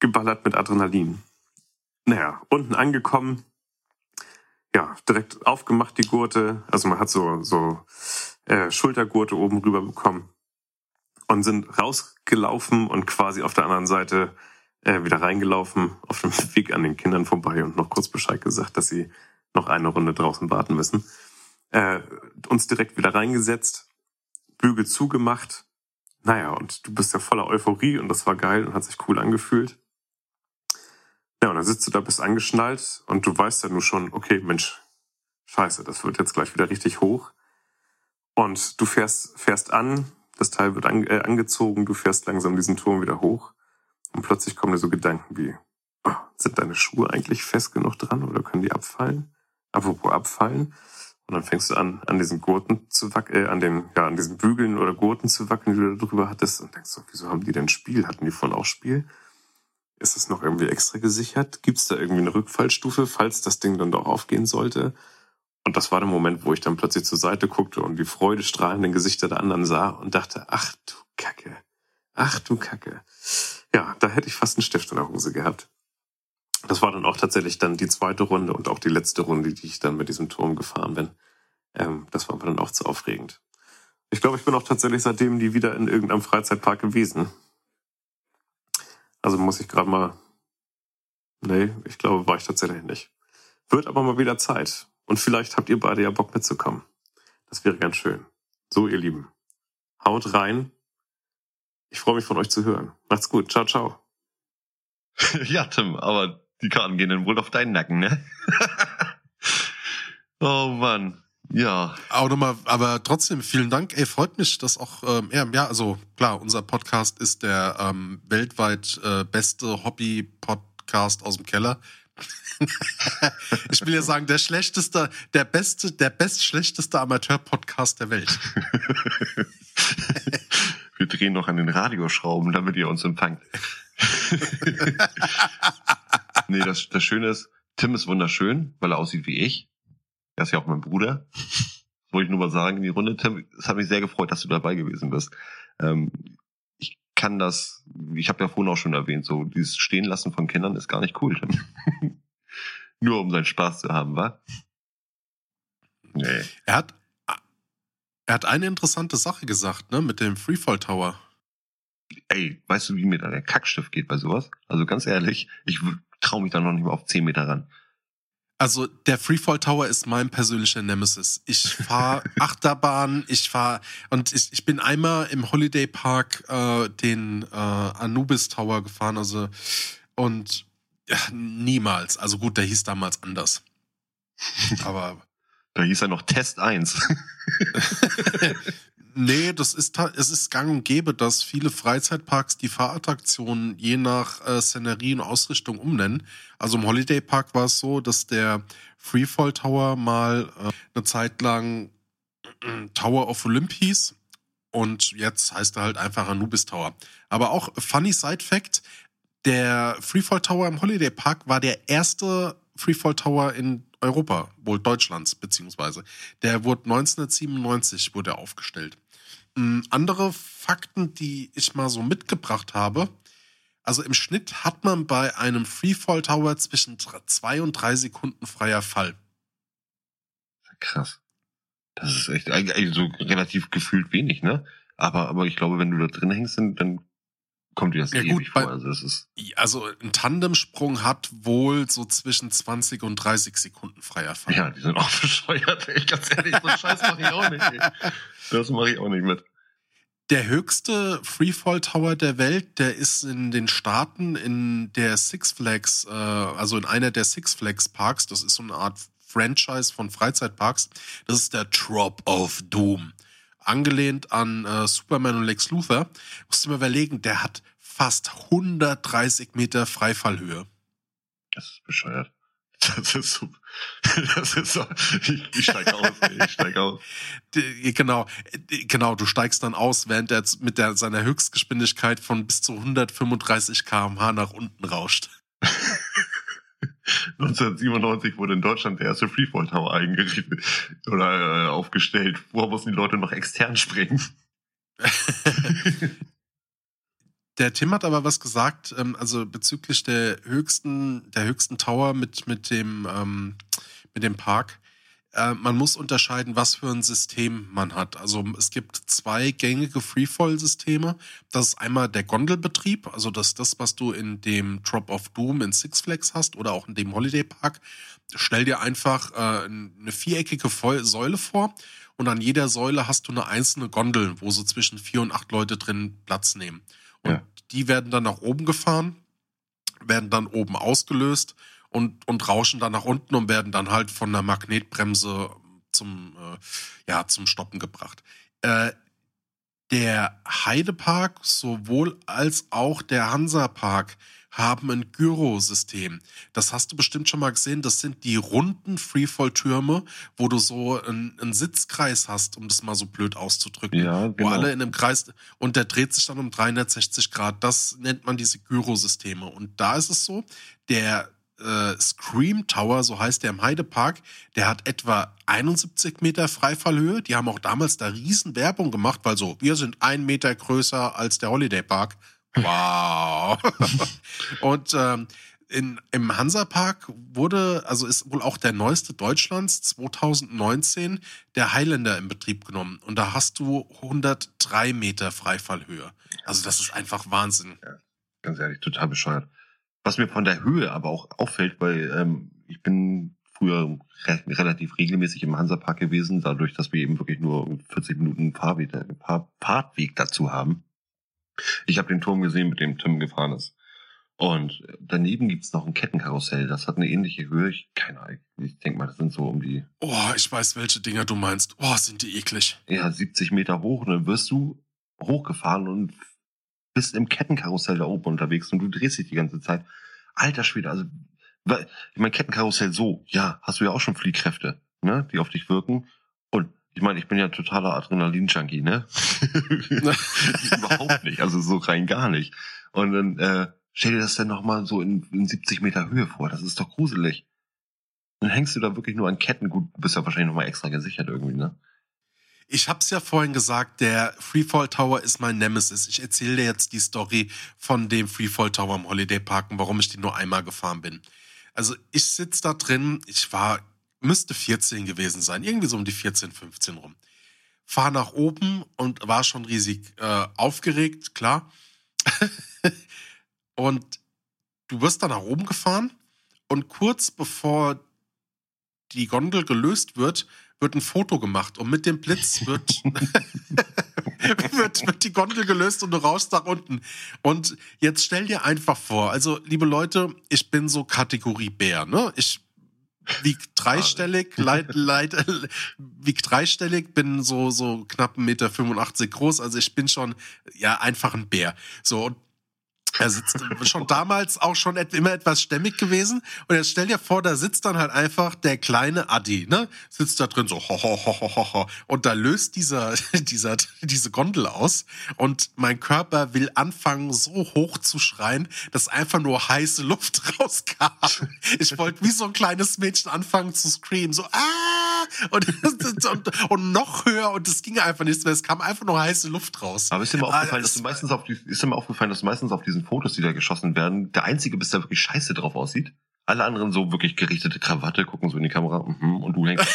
geballert mit Adrenalin. Naja, unten angekommen, ja, direkt aufgemacht die Gurte. Also man hat so, so äh, Schultergurte oben rüber bekommen und sind rausgelaufen und quasi auf der anderen Seite äh, wieder reingelaufen, auf dem Weg an den Kindern vorbei und noch kurz Bescheid gesagt, dass sie noch eine Runde draußen warten müssen. Äh, uns direkt wieder reingesetzt, Bügel zugemacht. Naja, und du bist ja voller Euphorie und das war geil und hat sich cool angefühlt. Ja, und dann sitzt du da, bist angeschnallt und du weißt ja nur schon, okay, Mensch, scheiße, das wird jetzt gleich wieder richtig hoch. Und du fährst, fährst an, das Teil wird an, äh, angezogen, du fährst langsam diesen Turm wieder hoch und plötzlich kommen dir so Gedanken wie, oh, sind deine Schuhe eigentlich fest genug dran oder können die abfallen? Apropos abfallen. Und dann fängst du an, an diesen Gurten zu wackeln, äh, an den, ja, an diesen Bügeln oder Gurten zu wackeln, die du da drüber hattest und denkst so, wieso haben die denn Spiel? Hatten die vorhin auch Spiel? Ist es noch irgendwie extra gesichert? Gibt es da irgendwie eine Rückfallstufe, falls das Ding dann doch aufgehen sollte? Und das war der Moment, wo ich dann plötzlich zur Seite guckte und die freudestrahlenden Gesichter der anderen sah und dachte, ach du Kacke, ach du Kacke. Ja, da hätte ich fast einen Stift in der Hose gehabt. Das war dann auch tatsächlich dann die zweite Runde und auch die letzte Runde, die ich dann mit diesem Turm gefahren bin. Ähm, das war mir dann auch zu aufregend. Ich glaube, ich bin auch tatsächlich seitdem nie wieder in irgendeinem Freizeitpark gewesen. Also muss ich gerade mal. Nee, ich glaube, war ich tatsächlich nicht. Wird aber mal wieder Zeit. Und vielleicht habt ihr beide ja Bock mitzukommen. Das wäre ganz schön. So, ihr Lieben. Haut rein. Ich freue mich von euch zu hören. Macht's gut. Ciao, ciao. ja, Tim, aber die Karten gehen dann wohl auf deinen Nacken, ne? oh Mann. Ja. Auch nochmal, aber trotzdem, vielen Dank. Ey, freut mich, dass auch, ähm, ja, ja, also klar, unser Podcast ist der ähm, weltweit äh, beste Hobby-Podcast aus dem Keller. ich will ja sagen, der schlechteste, der beste, der bestschlechteste Amateur-Podcast der Welt. Wir drehen noch an den Radioschrauben, damit ihr uns empfangt. nee, das, das Schöne ist, Tim ist wunderschön, weil er aussieht wie ich. Er ist ja auch mein Bruder. wollte ich nur mal sagen in die Runde. Tim, es hat mich sehr gefreut, dass du dabei gewesen bist. Ähm, kann das, ich habe ja vorhin auch schon erwähnt, so dieses Stehenlassen von Kindern ist gar nicht cool, nur um seinen Spaß zu haben, wa? Nee. Er hat, er hat eine interessante Sache gesagt, ne, mit dem Freefall Tower. Ey, weißt du, wie mir da der Kackstift geht bei sowas? Also ganz ehrlich, ich traue mich da noch nicht mal auf 10 Meter ran. Also der Freefall Tower ist mein persönlicher Nemesis. Ich fahre Achterbahn, ich fahre und ich, ich bin einmal im Holiday Park äh, den äh, Anubis Tower gefahren, also und ja, niemals. Also gut, der hieß damals anders. Aber da hieß er noch Test 1. Nee, das ist es ist gang und gäbe, dass viele Freizeitparks die Fahrattraktionen je nach äh, Szenerie und Ausrichtung umnennen. Also im Holiday Park war es so, dass der Freefall Tower mal äh, eine Zeit lang äh, Tower of Olympies und jetzt heißt er halt einfach Anubis Tower. Aber auch funny Side Fact, der Freefall Tower im Holiday Park war der erste Freefall Tower in Europa, wohl Deutschlands beziehungsweise. Der wurde 1997 wurde aufgestellt. Ähm, andere Fakten, die ich mal so mitgebracht habe. Also im Schnitt hat man bei einem Freefall Tower zwischen zwei und drei Sekunden freier Fall. Krass. Das ist echt also relativ gefühlt wenig, ne? Aber, aber ich glaube, wenn du da drin hängst, dann kommt dir das ja, ewig gut, vor. Also, das ist also ein Tandemsprung hat wohl so zwischen 20 und 30 Sekunden freier Fall. Ja, die sind auch bescheuert, ey. Ganz ehrlich, so Scheiß mache ich auch nicht. Ey. Das mache ich auch nicht mit. Der höchste Freefall Tower der Welt, der ist in den Staaten in der Six Flags, äh, also in einer der Six Flags Parks. Das ist so eine Art Franchise von Freizeitparks. Das ist der Drop of Doom. Angelehnt an äh, Superman und Lex Luthor. Musst du mir überlegen, der hat fast 130 Meter Freifallhöhe. Das ist bescheuert. Das ist so. Das ist so. Ich, ich steig aus, ey, ich steig aus. Genau, genau, du steigst dann aus, während er mit der, seiner Höchstgeschwindigkeit von bis zu 135 km/h nach unten rauscht. 1997 wurde in Deutschland der erste Freefall Tower eingerichtet oder äh, aufgestellt. Vorher mussten die Leute noch extern springen. Der Tim hat aber was gesagt, ähm, also bezüglich der höchsten, der höchsten Tower mit, mit dem, ähm, mit dem Park. Äh, man muss unterscheiden, was für ein System man hat. Also es gibt zwei gängige Freefall-Systeme. Das ist einmal der Gondelbetrieb, also das ist das, was du in dem Drop of Doom in Six Flags hast oder auch in dem Holiday Park. Stell dir einfach äh, eine viereckige Säule vor und an jeder Säule hast du eine einzelne Gondel, wo so zwischen vier und acht Leute drin Platz nehmen. Und Ja. die werden dann nach oben gefahren, werden dann oben ausgelöst und, und rauschen dann nach unten und werden dann halt von der Magnetbremse zum, äh, ja, zum Stoppen gebracht. Äh, der Heidepark sowohl als auch der Hansapark haben ein Gyrosystem. Das hast du bestimmt schon mal gesehen. Das sind die runden Freefall-Türme, wo du so einen, einen Sitzkreis hast, um das mal so blöd auszudrücken Ja, wo genau. alle in einem Kreis und der dreht sich dann um 360 Grad. Das nennt man diese Gyrosysteme. Und da ist es so, der äh, Scream Tower, so heißt der im Heidepark, der hat etwa 71 Meter Freifallhöhe. Die haben auch damals da riesen Werbung gemacht, weil so, wir sind ein Meter größer als der Holiday Park. Wow. und ähm, in, im Hansapark wurde, also ist wohl auch der neueste Deutschlands 2019 der Highlander in Betrieb genommen. Und da hast du 103 Meter Freifallhöhe. Also das ist einfach Wahnsinn. Ganz ehrlich, total bescheuert. Was mir von der Höhe aber auch auffällt, weil ähm, ich bin früher re relativ regelmäßig im Hansapark gewesen, dadurch, dass wir eben wirklich nur 40 Minuten Fahrweg, Fahr Fahrtweg dazu haben. Ich habe den Turm gesehen, mit dem Tim gefahren ist. Und daneben gibt's noch ein Kettenkarussell, das hat eine ähnliche Höhe. Ich, keine Ahnung, ich denke mal, das sind so um die Oh, ich weiß, welche Dinger du meinst. Oh, sind die eklig. ja, 70 Meter hoch und dann wirst du hochgefahren und bist im Kettenkarussell da oben unterwegs und du drehst dich die ganze Zeit. Alter Schwede, also ich meine Kettenkarussell so, ja, hast du ja auch schon Fliehkräfte, ne, die auf dich wirken und ich meine, ich bin ja ein totaler Adrenalin-Junkie, ne? Überhaupt nicht, also so rein gar nicht. Und dann äh, stell dir das dann nochmal so in, in 70 Meter Höhe vor, das ist doch gruselig. Dann hängst du da wirklich nur an Ketten, gut, du bist ja wahrscheinlich nochmal extra gesichert irgendwie, ne? Ich hab's ja vorhin gesagt, der Freefall Tower ist mein Nemesis. Ich erzähle dir jetzt die Story von dem Freefall Tower im Holiday Park und warum ich die nur einmal gefahren bin. Also ich sitz da drin, ich war, müsste 14 gewesen sein, irgendwie so um die 14, 15 rum. Fahr nach oben und war schon riesig äh, aufgeregt, klar. und du wirst dann nach oben gefahren und kurz bevor die Gondel gelöst wird, wird ein Foto gemacht und mit dem Blitz wird, wird, wird die Gondel gelöst und du rauschst nach unten. Und jetzt stell dir einfach vor, also liebe Leute, ich bin so Kategorie Bär, ne? Ich wieg dreistellig, leid, leid, wieg dreistellig, bin so, so knapp 1,85 Meter groß, also ich bin schon, ja, einfach ein Bär. So, und er sitzt schon damals auch schon immer etwas stämmig gewesen. Und jetzt stell dir vor, da sitzt dann halt einfach der kleine Adi, ne? Sitzt da drin so, ho, ho, ho, ho, ho, ho. Und da löst dieser, dieser, diese Gondel aus. Und mein Körper will anfangen, so hoch zu schreien, dass einfach nur heiße Luft rauskam. Ich wollte wie so ein kleines Mädchen anfangen zu screamen, so, ah! Und, und, und noch höher. Und es ging einfach nichts mehr. Es kam einfach nur heiße Luft raus. Aber ist dir mal Ah, aufgefallen, dass das du meistens auf die, ist dir mal aufgefallen, dass du meistens auf diesen Fotos, die da geschossen werden, der einzige bist, der wirklich scheiße drauf aussieht? Alle anderen so wirklich gerichtete Krawatte, gucken so in die Kamera, mhm, und du hängst.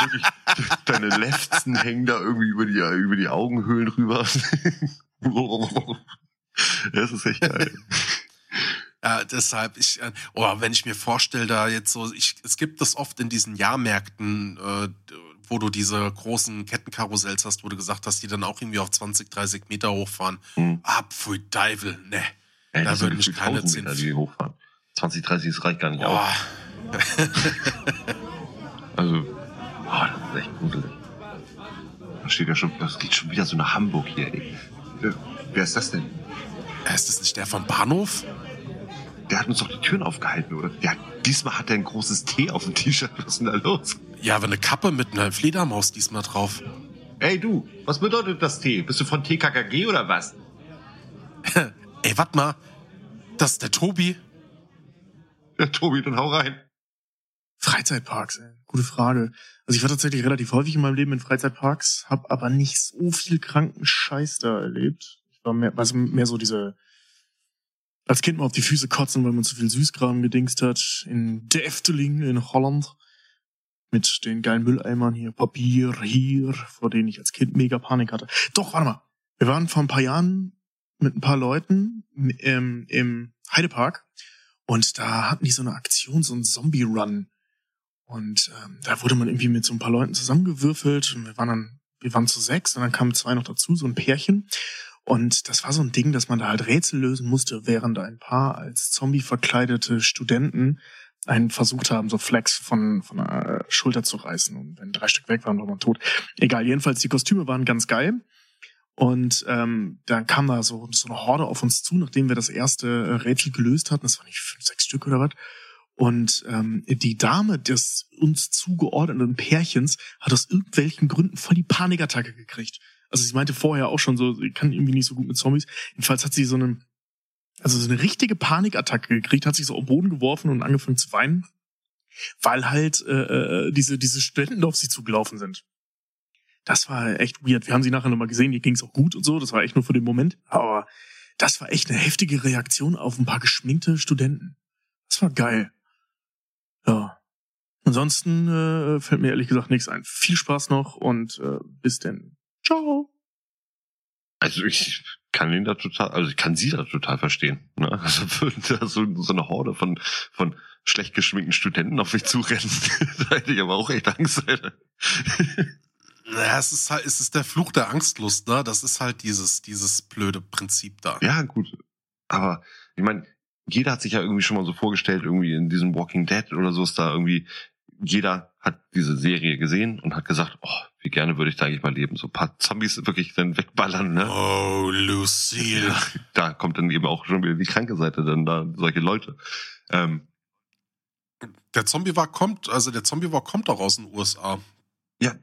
wirklich, deine Lefzen hängen da irgendwie über die, über die Augenhöhlen rüber. das ist echt geil. Ja, deshalb, ich, äh, oh, wenn ich mir vorstelle, da jetzt so, ich, es gibt das oft in diesen Jahrmärkten, äh, wo du diese großen Kettenkarussells hast, wo du gesagt hast, die dann auch irgendwie auf 20, 30 Meter hochfahren. Mhm. Ah, pfui Teufel, ne. Ey, Da würden mich keine 1000 zehn- Meter, die hochfahren. 20, 30, das reicht gar nicht Boah. aus. Also, oh, das ist echt gruselig. Da steht ja schon, das geht schon wieder so nach Hamburg hier, ey. Wer, wer ist das denn? Äh, Ist das nicht der vom Bahnhof? Der hat uns doch die Türen aufgehalten, oder? Ja, diesmal hat er ein großes T auf dem T-Shirt. Was ist denn da los? Ja, aber eine Kappe mit einer Fledermaus diesmal drauf. Ey, du, was bedeutet das T? Bist du von TKKG oder was? Ey, warte mal. Das ist der Tobi. Ja, Tobi, dann hau rein. Freizeitparks, ey. Gute Frage. Also ich war tatsächlich relativ häufig in meinem Leben in Freizeitparks, habe aber nicht so viel kranken Scheiß da erlebt. Ich war mehr, also mehr so diese als Kind mal auf die Füße kotzen, weil man zu viel Süßkram gedingst hat. In der Efteling in Holland. Mit den geilen Mülleimern hier, Papier hier, vor denen ich als Kind mega Panik hatte. Doch, warte mal. Wir waren vor ein paar Jahren mit ein paar Leuten ähm, im Heidepark und da hatten die so eine Aktion, so ein Zombie-Run. Und ähm, da wurde man irgendwie mit so ein paar Leuten zusammengewürfelt und wir waren dann, wir waren zu sechs und dann kamen zwei noch dazu, so ein Pärchen. Und das war so ein Ding, dass man da halt Rätsel lösen musste, während ein paar als Zombie verkleidete Studenten einen versucht haben, so Flex von, von der Schulter zu reißen. Und wenn drei Stück weg waren, war man tot. Egal, jedenfalls, die Kostüme waren ganz geil. Und ähm, dann kam da so, so eine Horde auf uns zu, nachdem wir das erste äh, Rätsel gelöst hatten. Das war nicht fünf, sechs Stück oder was. Und ähm, die Dame des uns zugeordneten Pärchens hat aus irgendwelchen Gründen voll die Panikattacke gekriegt. Also sie meinte vorher auch schon so, sie kann irgendwie nicht so gut mit Zombies. Jedenfalls hat sie so eine, also so eine richtige Panikattacke gekriegt, hat sich so auf den Boden geworfen und angefangen zu weinen, weil halt äh, äh, diese diese Studenten auf sie zugelaufen sind. Das war echt weird. Wir haben sie nachher nochmal gesehen, ihr ging's auch gut und so. Das war echt nur für den Moment. Aber das war echt eine heftige Reaktion auf ein paar geschminkte Studenten. Das war geil. Ja. Ansonsten äh, fällt mir ehrlich gesagt nichts ein. Viel Spaß noch und äh, bis denn. Ciao. Also ich kann ihn da total, also ich kann sie da total verstehen. Ne? Also würden da so, so eine Horde von, von schlecht geschminkten Studenten auf mich zurennen. da hätte ich aber auch echt Angst. Alter. Naja, es ist halt, es ist der Fluch der Angstlust, ne? Das ist halt dieses, dieses blöde Prinzip da. Ja, gut. Aber ich meine, jeder hat sich ja irgendwie schon mal so vorgestellt, irgendwie in diesem Walking Dead oder so ist da irgendwie, jeder hat diese Serie gesehen und hat gesagt, oh, wie gerne würde ich da eigentlich mal leben. So ein paar Zombies wirklich dann wegballern, ne? Oh, Lucille. Da kommt dann eben auch schon wieder die kranke Seite, dann da solche Leute. Ähm, Der Zombie war kommt, also der Zombie war kommt auch aus den USA. Ja.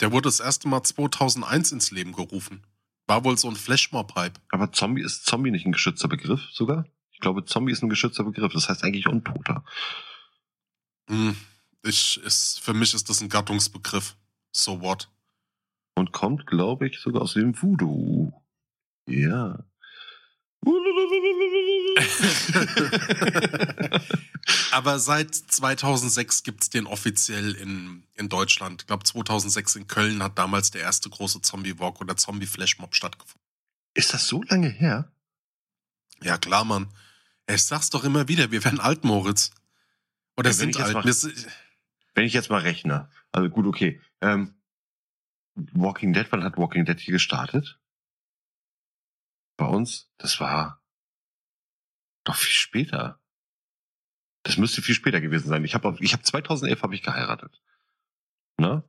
Der wurde das erste Mal 2001 ins Leben gerufen. War wohl so ein Flashmob-Hype. aber Zombie ist Zombie nicht ein geschützter Begriff sogar? Ich glaube, Zombie ist ein geschützter Begriff. Das heißt eigentlich Untoter. Hm. Ich, ist, für mich ist das ein Gattungsbegriff. So what? Und kommt, glaube ich, sogar aus dem Voodoo. Ja. Aber seit 2006 gibt's den offiziell in, in Deutschland. Ich glaube, 2006 in Köln hat damals der erste große Zombie-Walk oder Zombie-Flashmob stattgefunden. ist das so lange her? Ja, klar, Mann. Ich sag's doch immer wieder, wir werden alt, Moritz. Oder Ja, sind alt. Wir Wenn ich jetzt mal rechne. Also gut, okay. Ähm, Walking Dead, wann hat Walking Dead hier gestartet? Bei uns? Das war doch viel später. Das müsste viel später gewesen sein. Ich habe ich hab 2011 habe ich geheiratet. Ne?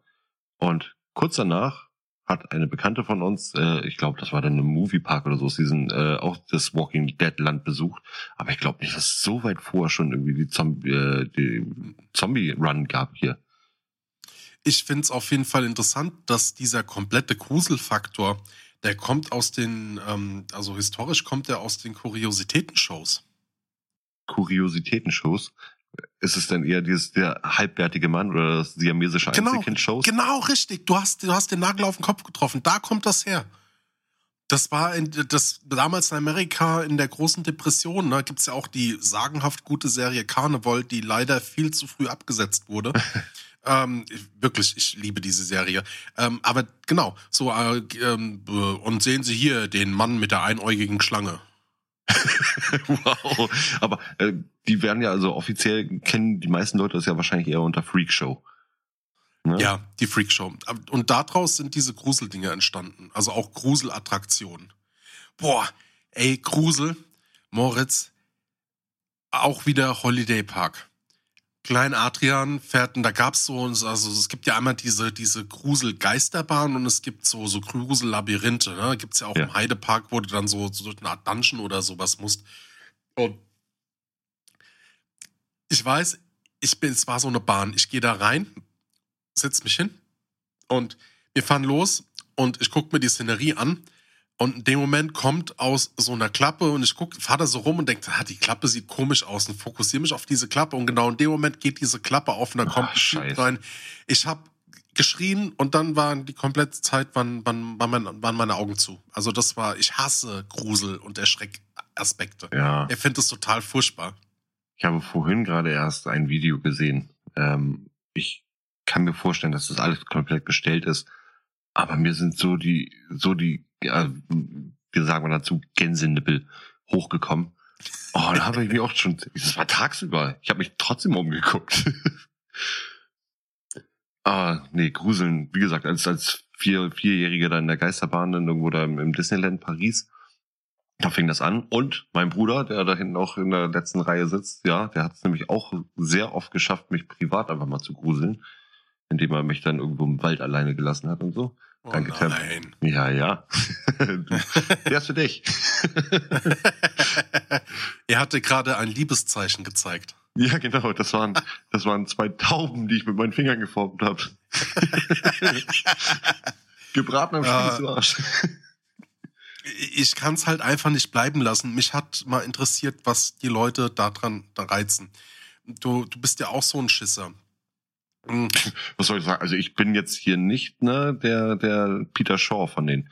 Und kurz danach hat eine Bekannte von uns, äh, ich glaube, das war dann ein Moviepark oder so, diesen, äh, auch das Walking Dead Land besucht. Aber ich glaube nicht, dass es so weit vorher schon irgendwie die, Zombie, äh, die Zombie Run gab hier. ich find's auf jeden Fall interessant, dass dieser komplette Gruselfaktor, der kommt aus den, ähm, also historisch kommt er aus den Kuriositätenshows. Kuriositätenshows. Ist es denn eher dieses der halbbärtige Mann oder das siamesische Genau, Einzelkind-Shows? Genau, richtig. Du hast, du hast den Nagel auf den Kopf getroffen. Da kommt das her. Das war in, das damals in Amerika in der großen Depression. Da gibt's ja auch die sagenhaft gute Serie Carnival, die leider viel zu früh abgesetzt wurde. ähm, ich- wirklich, ich liebe diese Serie. Ähm, aber genau, so äh, ähm, äh, und sehen Sie hier den Mann mit der einäugigen Schlange. wow. Aber äh, die werden ja also offiziell kennen die meisten Leute das ja wahrscheinlich eher unter Freak Show. Ne? Ja, die Freakshow. Und daraus sind diese Gruseldinge entstanden. Also auch Gruselattraktionen. Boah, ey, Grusel, Moritz, auch wieder Holiday Park. Klein Adrian fährt, und da gab's so, also es gibt ja einmal diese, diese Grusel-Geisterbahn und es gibt so, so Grusel-Labyrinthe, ne? Da gibt's ja auch Ja. im Heidepark, wo du dann so, so durch eine Art Dungeon oder sowas musst. Und ich weiß, ich bin, es war so eine Bahn. Ich gehe da rein, setz mich hin und wir fahren los und ich gucke mir die Szenerie an. Und in dem Moment kommt aus so einer Klappe und ich guck, fahr da so rum und denke, ah, die Klappe sieht komisch aus und fokussiere mich auf diese Klappe. Und genau in dem Moment geht diese Klappe auf und dann Ah, kommt Typ Scheiße. rein. Ich habe geschrien und dann waren die komplette Zeit, waren, waren, waren, meine, Augen zu. Also das war, ich hasse Grusel und Erschreckaspekte. Ja. Er findet es total furchtbar. Ich habe vorhin gerade erst ein Video gesehen. Ähm, ich kann mir vorstellen, dass das alles komplett bestellt ist. Aber mir sind so die, so die, ja, wie sagen wir dazu, Gänsenippel hochgekommen. Oh, da habe ich mich auch schon, das war tagsüber. Ich habe mich trotzdem umgeguckt. ah, nee, Gruseln, wie gesagt, als, als vier, Vierjähriger da in der Geisterbahn, dann irgendwo da im, im Disneyland Paris. Da fing das an. Und mein Bruder, der da hinten auch in der letzten Reihe sitzt, ja, der hat es nämlich auch sehr oft geschafft, mich privat einfach mal zu gruseln, indem er mich dann irgendwo im Wald alleine gelassen hat und so. Oh Danke, Tim. nein. Ja, ja. Der ist für dich. er hatte gerade ein Liebeszeichen gezeigt. ja, genau. Das waren, das waren zwei Tauben, die ich mit meinen Fingern geformt habe. Gebraten am Ja. Spieß ich kann es halt einfach nicht bleiben lassen. Mich hat mal interessiert, was die Leute daran da reizen. Du, du bist ja auch so ein Schisser. Was soll ich sagen? Also ich bin jetzt hier nicht ne der der Peter Shaw von den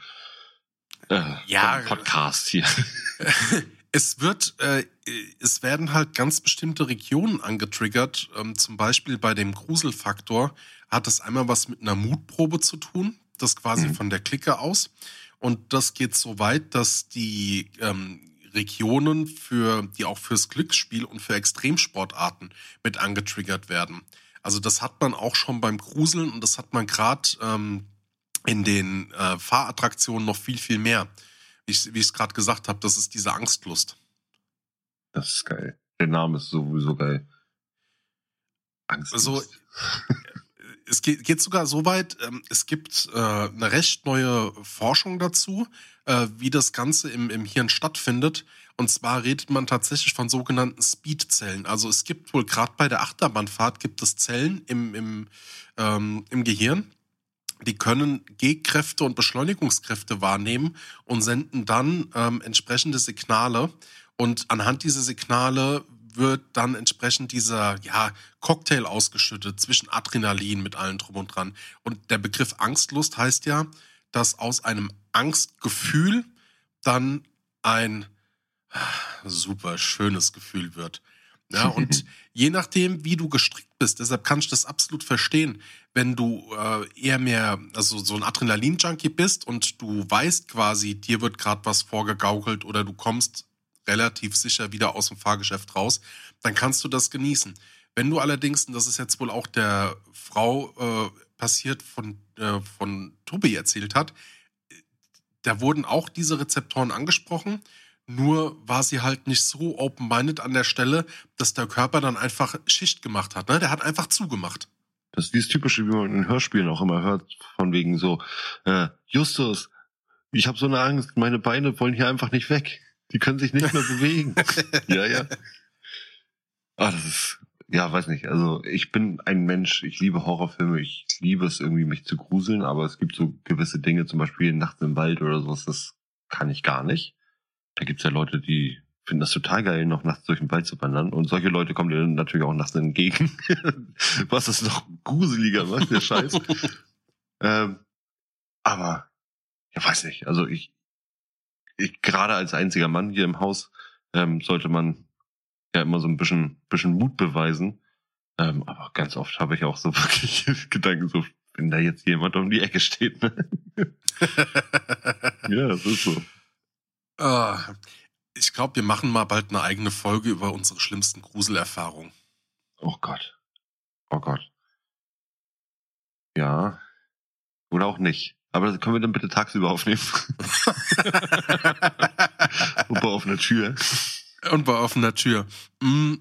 äh, Ja. von Podcast hier. Es wird, äh, es werden halt ganz bestimmte Regionen angetriggert. Ähm, zum Beispiel bei dem Gruselfaktor hat es einmal was mit einer Mutprobe zu tun. Das quasi Mhm. von der Clique aus. Und das geht so weit, dass die ähm, Regionen für, die auch fürs Glücksspiel und für Extremsportarten mit angetriggert werden. Also das hat man auch schon beim Gruseln und das hat man gerade ähm, in den äh, Fahrattraktionen noch viel, viel mehr. Wie ich wie ich es gerade gesagt habe, das ist diese Angstlust. Das ist geil. Der Name ist sowieso geil. Angst. Also, Es geht, geht sogar so weit, ähm, es gibt äh, eine recht neue Forschung dazu, äh, wie das Ganze im, im Hirn stattfindet. Und zwar redet man tatsächlich von sogenannten Speedzellen. Also es gibt wohl gerade bei der Achterbahnfahrt gibt es Zellen im, im, ähm, im Gehirn, die können G-Kräfte und Beschleunigungskräfte wahrnehmen und senden dann ähm, entsprechende Signale. Und anhand dieser Signale wird dann entsprechend dieser ja, Cocktail ausgeschüttet zwischen Adrenalin mit allem drum und dran. Und der Begriff Angstlust heißt ja, dass aus einem Angstgefühl dann ein super schönes Gefühl wird. Ja, und je nachdem, wie du gestrickt bist, deshalb kann ich das absolut verstehen, wenn du äh, eher mehr, also so ein Adrenalin-Junkie bist und du weißt quasi, dir wird gerade was vorgegaukelt oder du kommst relativ sicher wieder aus dem Fahrgeschäft raus, dann kannst du das genießen. Wenn du allerdings, und das ist jetzt wohl auch der Frau äh, passiert, von, äh, von Tobi erzählt hat, da wurden auch diese Rezeptoren angesprochen, nur war sie halt nicht so open-minded an der Stelle, dass der Körper dann einfach Schicht gemacht hat. Ne? Der hat einfach zugemacht. Das ist dieses typische, wie man in Hörspielen auch immer hört, von wegen so, äh, Justus, ich habe so eine Angst, meine Beine wollen hier einfach nicht weg. Die können sich nicht mehr bewegen. ja, ja. Ah, das ist, ja, weiß nicht. Also ich bin ein Mensch, ich liebe Horrorfilme, ich liebe es irgendwie, mich zu gruseln, aber es gibt so gewisse Dinge, zum Beispiel nachts im Wald oder sowas, das kann ich gar nicht. Da gibt's ja Leute, die finden das total geil, noch nachts durch den Wald zu wandern. Und solche Leute kommen dir dann natürlich auch nachts entgegen. Was es noch gruseliger macht, der Scheiß. ähm, aber, ja, weiß nicht. Also ich, ich gerade als einziger Mann hier im Haus ähm, sollte man ja immer so ein bisschen, bisschen Mut beweisen. Ähm, aber ganz oft habe ich auch so wirklich Gedanken, so, wenn da jetzt jemand um die Ecke steht. Ne? ja, das ist so. Ah, ich glaube, wir machen mal bald eine eigene Folge über unsere schlimmsten Gruselerfahrungen. Oh Gott. Oh Gott. Ja. Oder auch nicht. Aber das können wir dann bitte tagsüber aufnehmen. Und bei offener Tür. Und bei offener Tür. Mm,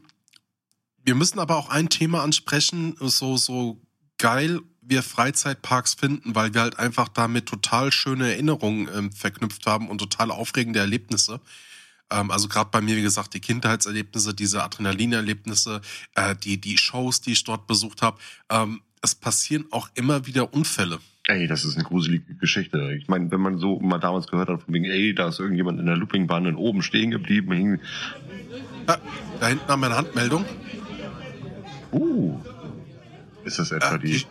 wir müssen aber auch ein Thema ansprechen, so, so geil wir Freizeitparks finden, weil wir halt einfach damit total schöne Erinnerungen ähm, verknüpft haben und total aufregende Erlebnisse. Ähm, also gerade bei mir, wie gesagt, die Kindheitserlebnisse, diese Adrenalinerlebnisse, äh, die, die Shows, die ich dort besucht habe. Ähm, es passieren auch immer wieder Unfälle. Ey, das ist eine gruselige Geschichte. Ich meine, wenn man so mal damals gehört hat, von wegen, ey, da ist irgendjemand in der Loopingbahn und oben stehen geblieben. Hing... Ja, da hinten haben wir eine Handmeldung. Uh. Ist das etwa Äh, die, die-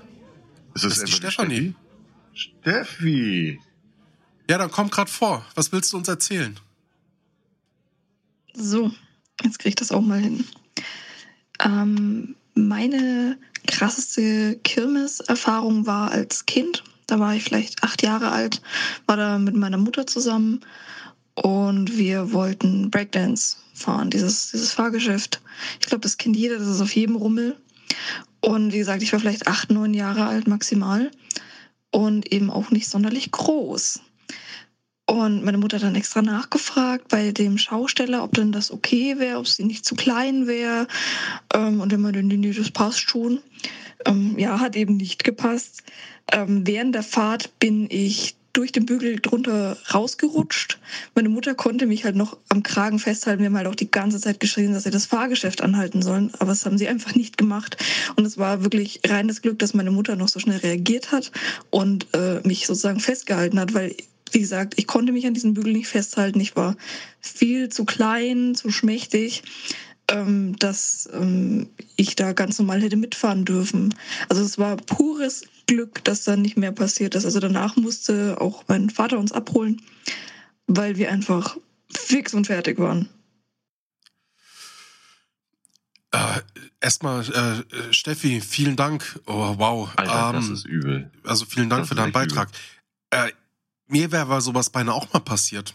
Ist das ist die Stefanie. Steffi? Ja, dann komm grad vor. Was willst du uns erzählen? So, jetzt kriege ich das auch mal hin. Ähm, meine krasseste Kirmeserfahrung war als Kind. Da war ich vielleicht acht Jahre alt, war da mit meiner Mutter zusammen und wir wollten Breakdance fahren, dieses, dieses Fahrgeschäft. Ich glaube, das kennt jeder, das ist auf jedem Rummel. Und wie gesagt, ich war vielleicht acht, neun Jahre alt maximal und eben auch nicht sonderlich groß. Und meine Mutter hat dann extra nachgefragt bei dem Schausteller, ob denn das okay wäre, ob sie nicht zu klein wäre. Ähm, und er meinte, nee, nee, das passt schon. Ähm, ja, hat eben nicht gepasst. Ähm, während der Fahrt bin ich durch den Bügel drunter rausgerutscht. Meine Mutter konnte mich halt noch am Kragen festhalten. Wir haben halt auch die ganze Zeit geschrien, dass sie das Fahrgeschäft anhalten sollen. Aber das haben sie einfach nicht gemacht. Und es war wirklich reines Glück, dass meine Mutter noch so schnell reagiert hat und äh, mich sozusagen festgehalten hat, weil wie gesagt, ich konnte mich an diesem Bügel nicht festhalten. Ich war viel zu klein, zu schmächtig, ähm, dass ähm, ich da ganz normal hätte mitfahren dürfen. Also es war pures Glück, dass dann nicht mehr passiert ist. Also danach musste auch mein Vater uns abholen, weil wir einfach fix und fertig waren. Äh, Erstmal, äh, äh, Steffi, vielen Dank. Oh, wow. Alter, das Ähm, ist übel. also vielen Dank das für deinen Beitrag. Äh, mir wäre aber sowas beinahe auch mal passiert.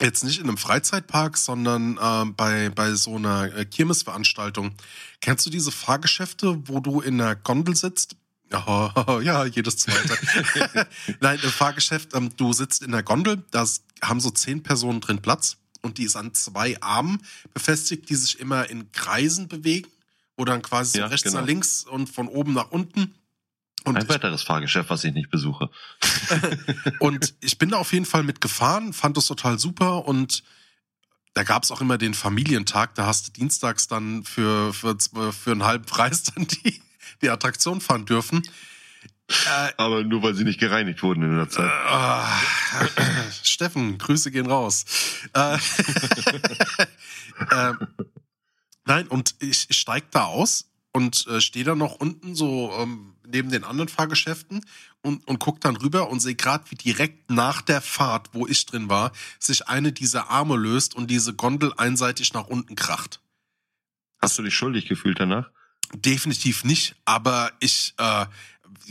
Jetzt nicht in einem Freizeitpark, sondern äh, bei, bei so einer äh, Kirmesveranstaltung. Kennst du diese Fahrgeschäfte, wo du in einer Gondel sitzt? Ja, ja jedes zweite. Nein, ein Fahrgeschäft, ähm, du sitzt in der Gondel, da haben so zehn Personen drin Platz und die ist an zwei Armen befestigt, die sich immer in Kreisen bewegen, wo dann quasi Ja, rechts genau. nach links und von oben nach unten. Und Ein weiteres Fahrgeschäft, was ich nicht besuche. und ich bin da auf jeden Fall mitgefahren, fand das total super und da gab's auch immer den Familientag, da hast du dienstags dann für, für, für einen halben Preis dann die, die Attraktion fahren dürfen. Äh, Aber nur weil sie nicht gereinigt wurden in der Zeit. äh, Steffen, Grüße gehen raus. Äh, äh, nein, und ich, ich steig da aus und äh, stehe da noch unten so ähm, neben den anderen Fahrgeschäften und, und guck dann rüber und sehe gerade, wie direkt nach der Fahrt, wo ich drin war, sich eine dieser Arme löst und diese Gondel einseitig nach unten kracht. Hast du dich schuldig gefühlt danach? Definitiv nicht, aber ich, äh,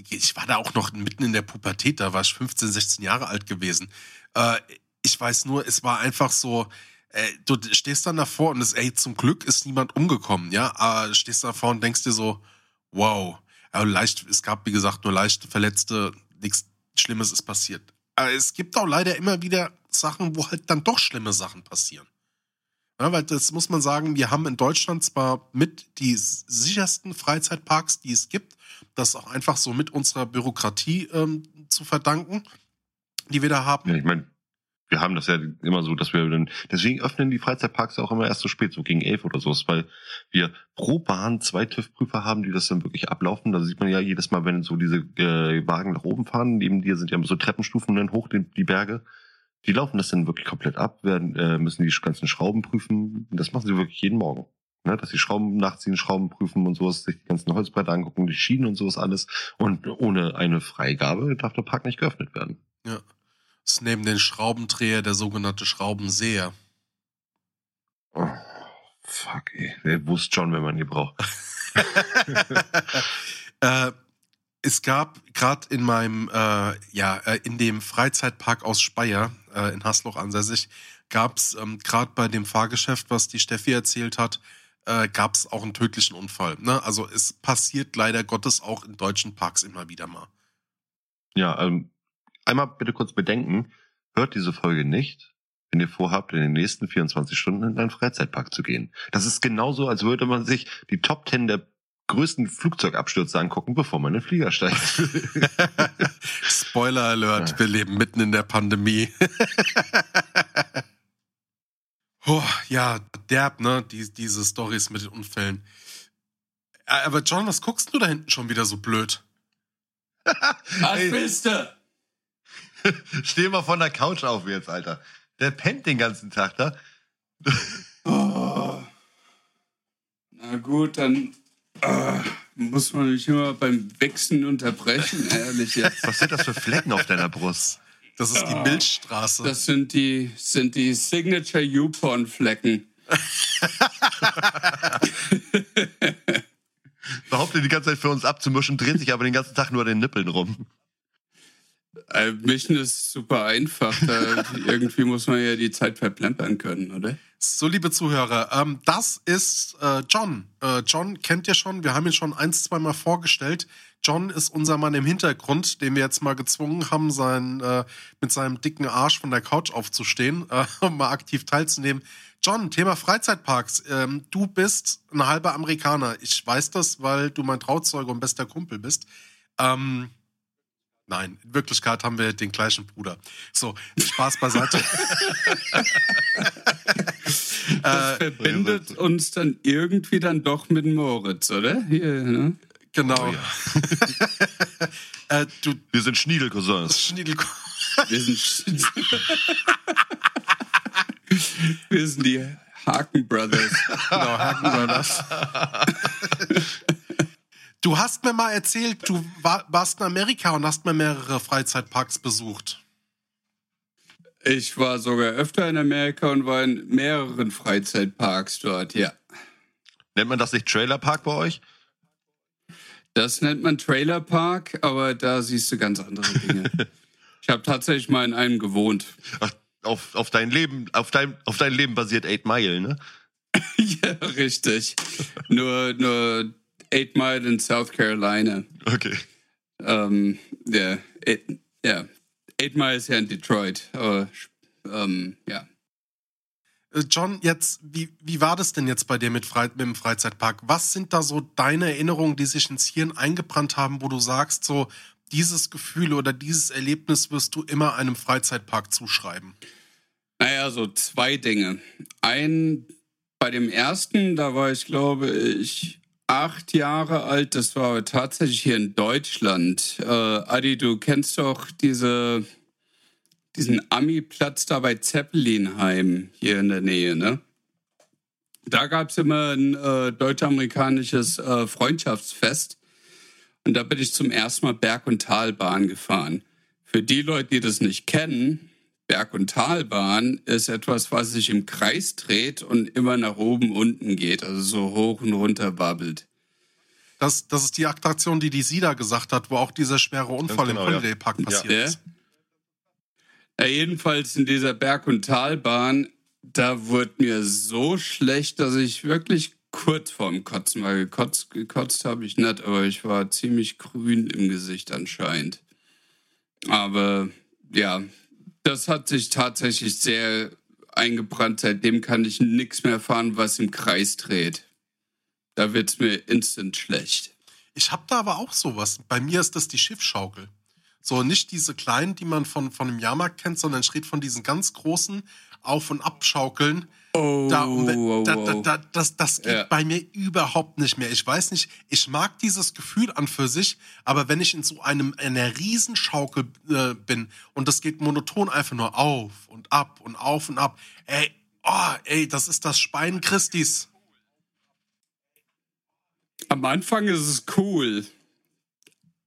ich war da auch noch mitten in der Pubertät, da war ich 15, 16 Jahre alt gewesen. Äh, ich weiß nur, es war einfach so, äh, du stehst dann davor und es, ey, zum Glück ist niemand umgekommen, ja, aber stehst davor und denkst dir so, wow, also leicht, es gab, wie gesagt, nur leicht Verletzte, nichts Schlimmes ist passiert. Aber es gibt auch leider immer wieder Sachen, wo halt dann doch schlimme Sachen passieren. Ja, weil das muss man sagen, wir haben in Deutschland zwar mit die sichersten Freizeitparks, die es gibt, das auch einfach so mit unserer Bürokratie ähm, zu verdanken, die wir da haben. Ja, ich meine, wir haben das ja immer so, dass wir dann, deswegen öffnen die Freizeitparks auch immer erst so spät, so gegen elf oder so, weil wir pro Bahn zwei TÜV-Prüfer haben, die das dann wirklich ablaufen. Da sieht man ja jedes Mal, wenn so diese äh, Wagen nach oben fahren, neben dir sind ja so Treppenstufen dann hoch, die, die Berge. Die laufen das dann wirklich komplett ab, werden, äh, müssen die ganzen Schrauben prüfen. Das machen sie wirklich jeden Morgen. Ne, dass die Schrauben nachziehen, Schrauben prüfen und sowas, sich die ganzen Holzbretter angucken, die Schienen und sowas alles. Und ohne eine Freigabe darf der Park nicht geöffnet werden. Ja. Das ist neben den Schraubendreher der sogenannte Schraubenseher. Oh, fuck, ey. Wer wusste schon, wenn man die braucht. äh, es gab gerade in meinem, äh, ja, äh, in dem Freizeitpark aus Speyer, äh, in Hasloch ansässig, gab es ähm, gerade bei dem Fahrgeschäft, was die Steffi erzählt hat, äh, gab es auch einen tödlichen Unfall. Ne? Also es passiert leider Gottes auch in deutschen Parks immer wieder mal. Ja, ähm, einmal bitte kurz bedenken, hört diese Folge nicht, wenn ihr vorhabt, in den nächsten 24 Stunden in einen Freizeitpark zu gehen. Das ist genauso, als würde man sich die Top 10 der größten Flugzeugabstürze angucken, bevor man in den Flieger steigt. Spoiler Alert, wir leben mitten in der Pandemie. oh, ja, derb, ne? Die, diese Stories mit den Unfällen. Aber John, was guckst du da hinten schon wieder so blöd? Was willst du? Steh mal von der Couch auf jetzt, Alter. Der pennt den ganzen Tag da. Oh. Na gut, dann äh, muss man mich immer beim Wechseln unterbrechen, ehrlich jetzt. Was sind das für Flecken auf deiner Brust? Das ist die Milchstraße. Das sind die, sind die Signature YouPorn-Flecken. Behauptet die ganze Zeit für uns abzumischen, dreht sich aber den ganzen Tag nur an den Nippeln rum. Äh, Mischen ist super einfach. Irgendwie muss man ja die Zeit verplempern können, oder? So, liebe Zuhörer, ähm, das ist äh, John. Äh, John kennt ihr schon, wir haben ihn schon ein, zwei Mal vorgestellt. John ist unser Mann im Hintergrund, den wir jetzt mal gezwungen haben, sein, äh, mit seinem dicken Arsch von der Couch aufzustehen, äh, um mal aktiv teilzunehmen. John, Thema Freizeitparks. Ähm, du bist ein halber Amerikaner. Ich weiß das, weil du mein Trauzeuge und bester Kumpel bist. Ähm, nein, in Wirklichkeit haben wir den gleichen Bruder. So, Spaß beiseite. Das äh, verbindet uns dann irgendwie dann doch mit Moritz, oder? Hier, ne? genau. Oh ja. äh, du, Wir sind Schniedelcousins. Schniedel. Wir sind, wir sind die Haken Brothers. Genau, Haken Brothers. Du hast mir mal erzählt, du war, warst in Amerika und hast mir mehrere Freizeitparks besucht. Ich war sogar öfter in Amerika und war in mehreren Freizeitparks dort, ja. Nennt man das nicht Trailerpark bei euch? Das nennt man Trailerpark, aber da siehst du ganz andere Dinge. ich habe tatsächlich mal in einem gewohnt. Ach, auf, auf dein Leben, auf dein, auf dein Leben basiert Eight Mile, ne? ja, richtig. nur, nur Eight Mile in South Carolina. Okay. Ähm, ja, Eight, ja, Eight Mile ist ja in Detroit. Aber, ähm, ja. John, jetzt, wie, wie war das denn jetzt bei dir mit, Frei, mit dem Freizeitpark? Was sind da so deine Erinnerungen, die sich ins Hirn eingebrannt haben, wo du sagst, so, dieses Gefühl oder dieses Erlebnis wirst du immer einem Freizeitpark zuschreiben? Naja, so zwei Dinge. Ein, bei dem ersten, da war ich, glaube ich, acht Jahre alt. Das war tatsächlich hier in Deutschland. Äh, Adi, du kennst doch diese, diesen Ami-Platz da bei Zeppelinheim hier in der Nähe, ne? Da gab's immer ein äh, deutsch-amerikanisches äh, Freundschaftsfest. Und da bin ich zum ersten Mal Berg- und Talbahn gefahren. Für die Leute, die das nicht kennen, Berg- und Talbahn ist etwas, was sich im Kreis dreht und immer nach oben, unten geht, also so hoch und runter wabbelt. Das, das ist die Attraktion, die die Sida gesagt hat, wo auch dieser schwere Unfall genau, im ja. Holiday Park Ja. passiert Ja. ist. Ja, jedenfalls in dieser Berg- und Talbahn, da wurde mir so schlecht, dass ich wirklich kurz vorm Kotzen war. Gekotzt, gekotzt habe ich nicht, aber ich war ziemlich grün im Gesicht anscheinend. Aber ja, das hat sich tatsächlich sehr eingebrannt. Seitdem kann ich nichts mehr fahren, was im Kreis dreht. Da wird's mir instant schlecht. Ich habe da aber auch sowas. Bei mir ist das die Schiffschaukel. So nicht diese kleinen, die man von, von einem Jahrmarkt kennt, sondern ich rede von diesen ganz großen Auf- und Abschaukeln. Oh, Da, da, da, da, das, das geht Ja. bei mir überhaupt nicht mehr. Ich weiß nicht, ich mag dieses Gefühl an für sich, aber wenn ich in so einem einer Riesenschaukel äh, bin und das geht monoton einfach nur auf und ab und auf und ab, ey, oh, ey, das ist das Speien Christis. Am Anfang ist es cool.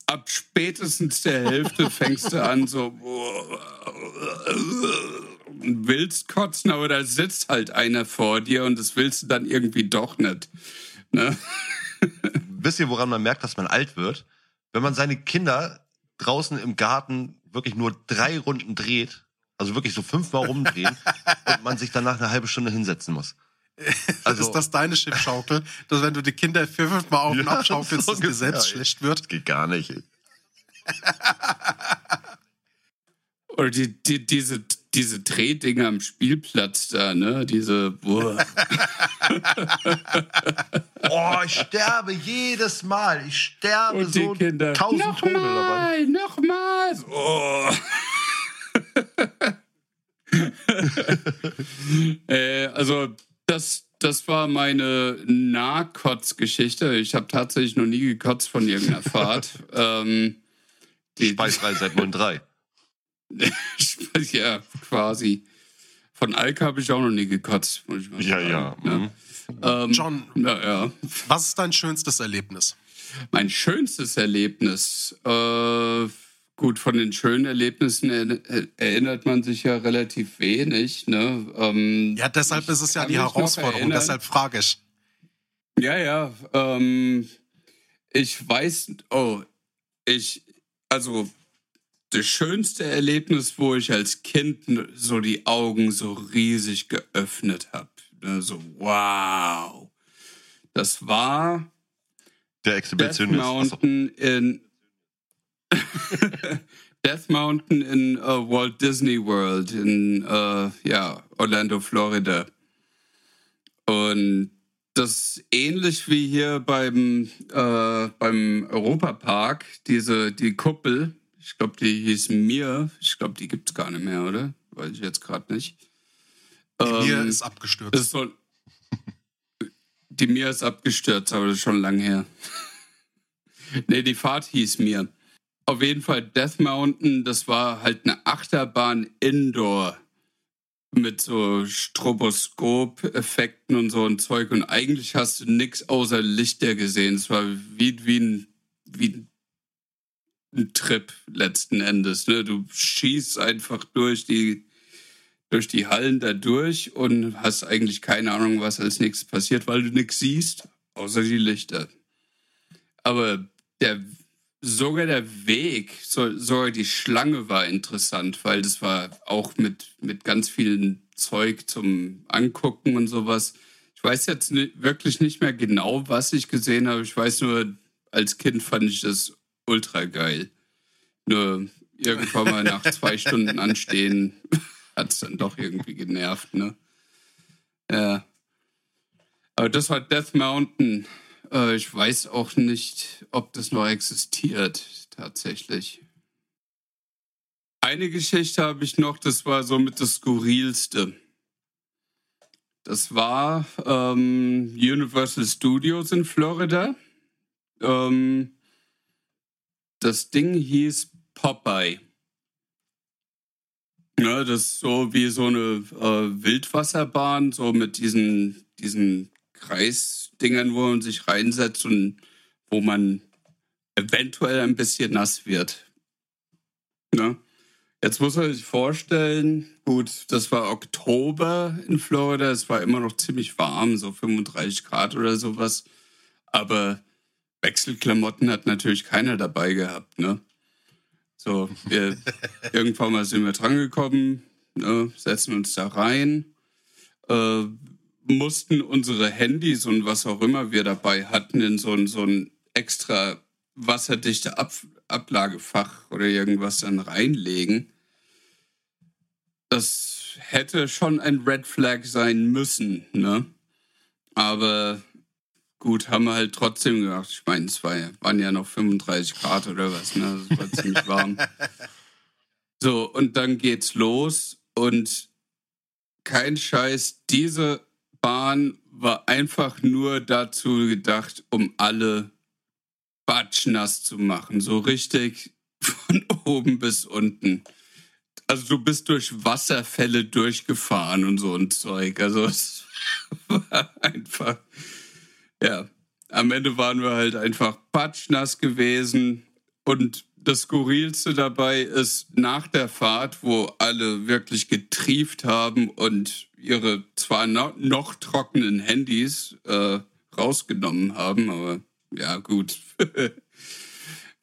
Ab spätestens der Hälfte fängst du an, so willst kotzen, aber da sitzt halt einer vor dir und das willst du dann irgendwie doch nicht. Ne? Wisst ihr, woran man merkt, dass man alt wird? Wenn man seine Kinder draußen im Garten wirklich nur drei Runden dreht, also wirklich so fünfmal rumdrehen und man sich danach eine halbe Stunde hinsetzen muss. Also- ist das deine Schiffschaukel? Dass wenn du die Kinder vier, fünf Mal auf und Ja, ab schaukelst, so dass dir selbst ey. schlecht wird? Das geht gar nicht. Oder die, die, diese diese Drehdinger am Spielplatz da, ne? Diese. Boah. Oh, ich sterbe jedes Mal. Ich sterbe Und die so Kinder. tausend Tode dabei. Nochmal, nochmal. Oh. äh, also, das, das war meine Nahkotzgeschichte. Ich habe tatsächlich noch nie gekotzt von irgendeiner Fahrt. ähm, die, Speisfrei seit 03. ja, quasi. Von Alk habe ich auch noch nie gekotzt. Muss ich mal Ja, sagen, ja. ne? mhm. Ähm, John, ja, ja. was ist dein schönstes Erlebnis? Mein schönstes Erlebnis. Äh, gut, von den schönen Erlebnissen er, erinnert man sich ja relativ wenig. Ne? Ähm, Ja, deshalb ist es ja die Herausforderung, deshalb frage ich. Ja, ja. Ähm, ich weiß, oh, ich, also das schönste Erlebnis, wo ich als Kind so die Augen so riesig geöffnet habe. Ne, so, wow. Das war Der Death Exhibitionist. Achso. Mountain in Death Mountain in uh, Walt Disney World in uh, ja, Orlando, Florida. Und das ähnlich wie hier beim, äh, beim Europapark, diese, die Kuppel. Ich glaube, die hieß Mir. Ich glaube, die gibt's gar nicht mehr, oder? Weiß ich jetzt gerade nicht. Die Mir Ähm, ist abgestürzt. ist so, die Mir ist abgestürzt, aber das ist schon lang her. nee, die Fahrt hieß Mir. Auf jeden Fall Death Mountain, das war halt eine Achterbahn Indoor mit so Stroboskop-Effekten und so ein Zeug. Und eigentlich hast du nichts außer Lichter gesehen. Es war wie, wie, ein, wie ein Trip letzten Endes. Ne? Du schießt einfach durch die durch die Hallen da durch und hast eigentlich keine Ahnung, was als nächstes passiert, weil du nichts siehst, außer die Lichter. Aber der, sogar der Weg, so, sogar die Schlange war interessant, weil das war auch mit, mit ganz vielen Zeug zum Angucken und sowas. Ich weiß jetzt wirklich nicht mehr genau, was ich gesehen habe. Ich weiß nur, als Kind fand ich das ultra geil. Nur irgendwann mal nach zwei Stunden anstehen hat es dann doch irgendwie genervt, ne? Ja. Aber das war Death Mountain. Äh, ich weiß auch nicht, ob das noch existiert, tatsächlich. Eine Geschichte habe ich noch, das war somit das Skurrilste. Das war ähm, Universal Studios in Florida. Ähm, das Ding hieß Popeye. Ja, das ist so wie so eine äh, Wildwasserbahn, so mit diesen, diesen Kreisdingern, wo man sich reinsetzt und wo man eventuell ein bisschen nass wird. Ne? Jetzt muss man sich vorstellen, gut, das war Oktober in Florida, es war immer noch ziemlich warm, so 35 Grad oder sowas. Aber Wechselklamotten hat natürlich keiner dabei gehabt, ne? So, wir, irgendwann mal sind wir drangekommen, ne, setzen uns da rein, äh, mussten unsere Handys und was auch immer wir dabei hatten in so ein, so ein extra wasserdichte Ab Ablagefach oder irgendwas dann reinlegen. Das hätte schon ein Red Flag sein müssen, ne? Aber gut, haben wir halt trotzdem gemacht. Ich meine, es war, waren ja noch 35 Grad oder was, ne? Es war ziemlich warm. So, und dann geht's los und kein Scheiß, diese Bahn war einfach nur dazu gedacht, um alle batschnass zu machen. So richtig von oben bis unten. Also du bist durch Wasserfälle durchgefahren und so ein Zeug. Also es war einfach, ja. Am Ende waren wir halt einfach patschnass gewesen. Und das Skurrilste dabei ist, nach der Fahrt, wo alle wirklich getrieft haben und ihre zwar no noch trockenen Handys äh, rausgenommen haben, aber ja, gut.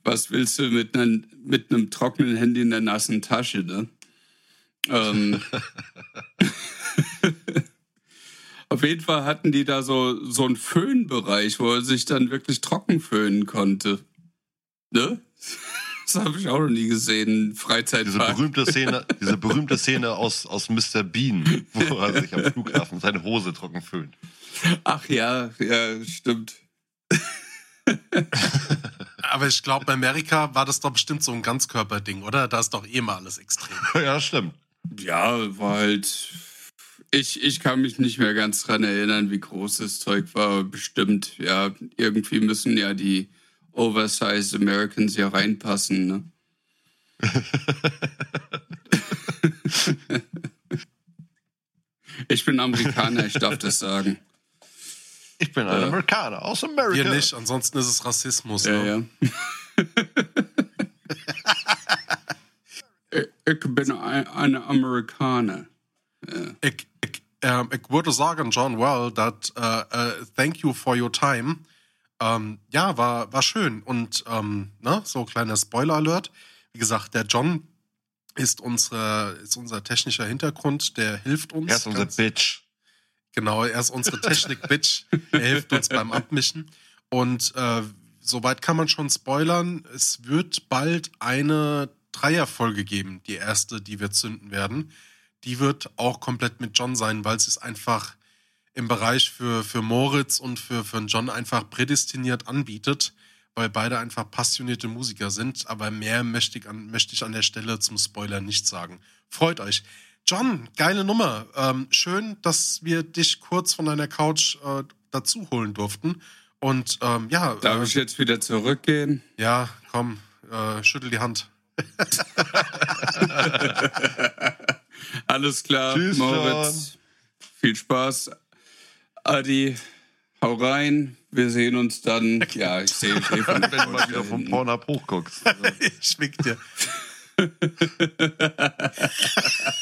Was willst du mit, einem mit einem trockenen Handy in der nassen Tasche, ne? Ähm, auf jeden Fall hatten die da so, so einen Föhnbereich, wo er sich dann wirklich trocken föhnen konnte. Ne? Das habe ich auch noch nie gesehen. Diese Freizeitpark. berühmte Szene, diese berühmte Szene aus, aus Mr. Bean, wo er sich am Flughafen seine Hose trocken föhnt. Ach ja, ja, stimmt. Aber ich glaube, bei Amerika war das doch bestimmt so ein Ganzkörperding, oder? Da ist doch eh mal alles extrem. Ja, stimmt. Ja, war halt. Ich, ich kann mich nicht mehr ganz dran erinnern, wie groß das Zeug war. aber Bestimmt, ja, irgendwie müssen ja die Oversized Americans ja reinpassen, ne? ich bin Amerikaner, ich darf das sagen. Ich bin ein Ja. Amerikaner aus Amerika. Wir nicht, ansonsten ist es Rassismus. Ja, ne? ja. ich, ich bin ein, ein Amerikaner. Ich, ich, ähm, ich würde sagen, John Well, that äh, äh, thank you for your time. Ähm, ja, war, war schön. Und ähm, ne, so kleiner Spoiler-Alert. Wie gesagt, der John ist, unsere, ist unser technischer Hintergrund, der hilft uns. Er ist unser Bitch. Genau, er ist unsere Technik-Bitch. er hilft uns beim Abmischen. Und äh, soweit kann man schon spoilern. Es wird bald eine Dreierfolge geben, die erste, die wir zünden werden. Die wird auch komplett mit John sein, weil es ist einfach im Bereich für, für Moritz und für, für John einfach prädestiniert anbietet, weil beide einfach passionierte Musiker sind. Aber mehr möchte ich an, möchte ich an der Stelle zum Spoiler nicht sagen. Freut euch. John, geile Nummer. Ähm, schön, dass wir dich kurz von deiner Couch äh, dazu holen durften. Und ähm, ja, Darf äh, ich jetzt wieder zurückgehen? ja, komm, äh, schüttel die Hand. Alles klar, Tschüss, Moritz. Viel Spaß. Adi, hau rein. Wir sehen uns dann. Ja, ich sehe ich sehe von Wenn du mal wieder vom Pornhub hochguckst. Also, wink dir.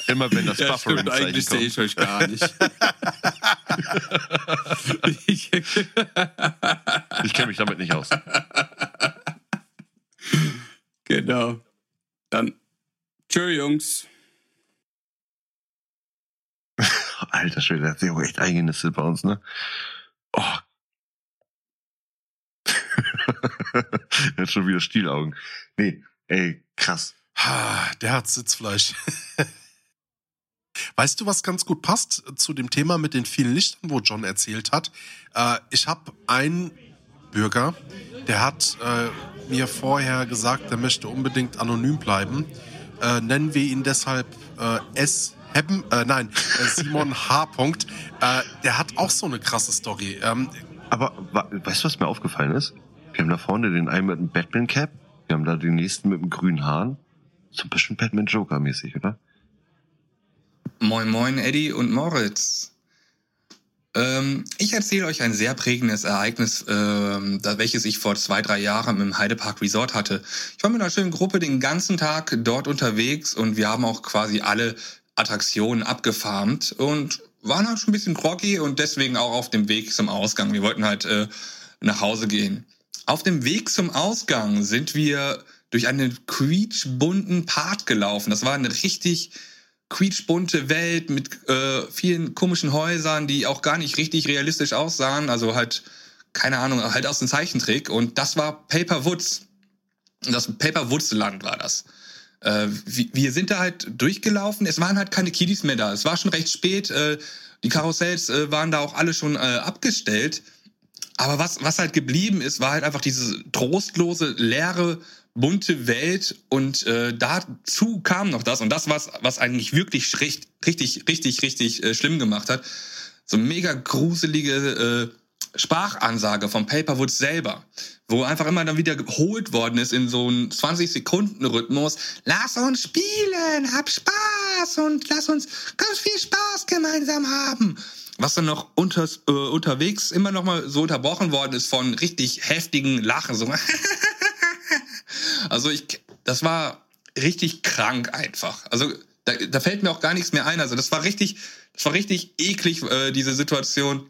immer wenn das Ja, Buffering stimmt, eigentlich sehe ich euch gar nicht. ich, Ich kenne mich damit nicht aus. genau. Dann. Tschö, Jungs. Alter Schwede, der hat sich auch echt eingenistet bei uns, ne? Oh. hat schon wieder Stielaugen. Nee, ey, krass. Der hat Sitzfleisch. Weißt du, was ganz gut passt zu dem Thema mit den vielen Lichtern, wo John erzählt hat? Äh, ich habe einen Bürger, der hat äh, mir vorher gesagt, er möchte unbedingt anonym bleiben. Äh, nennen wir ihn deshalb äh, S. Heppen, äh, nein, äh, Simon H. Punkt. Äh, der hat auch so eine krasse Story. Ähm, Aber weißt du, was mir aufgefallen ist? Wir haben da vorne den einen mit dem Batman-Cap, wir haben da den nächsten mit dem grünen Haaren. So ein bisschen Batman-Joker-mäßig, oder? Moin Moin Eddie und Moritz. Ähm, ich erzähle euch ein sehr prägendes Ereignis, ähm, da, welches ich vor zwei, drei Jahren im Heidepark Resort hatte. Ich war mit einer schönen Gruppe den ganzen Tag dort unterwegs und wir haben auch quasi alle Attraktionen abgefarmt und waren halt schon ein bisschen groggy und deswegen auch auf dem Weg zum Ausgang. Wir wollten halt äh, nach Hause gehen. Auf dem Weg zum Ausgang sind wir durch einen quietschbunten Part gelaufen. Das war eine richtig quietschbunte Welt mit äh, vielen komischen Häusern, die auch gar nicht richtig realistisch aussahen. Also halt, keine Ahnung, halt aus dem Zeichentrick. Und das war Paper Woods. Das Paper Woods Land war das. Äh, wir, sind da halt durchgelaufen. Es waren halt keine Kiddies mehr da. Es war schon recht spät. Äh, die Karussells äh, waren da auch alle schon äh, abgestellt. Aber was, was halt geblieben ist, war halt einfach diese trostlose, leere, bunte Welt. Und äh, dazu kam noch das, und das was, was eigentlich wirklich richtig, richtig, richtig, richtig äh, schlimm gemacht hat. So mega gruselige äh, Sprachansage vom Paperwood selber, wo einfach immer dann wieder geholt worden ist in so einen 20-Sekunden-Rhythmus. Lass uns spielen, hab Spaß und lass uns ganz viel Spaß gemeinsam haben was dann noch unters, äh, unterwegs immer noch mal so unterbrochen worden ist von richtig heftigen Lachen. So. also ich, das war richtig krank einfach. Also da, da fällt mir auch gar nichts mehr ein. Also das war richtig, das war richtig eklig äh, diese Situation.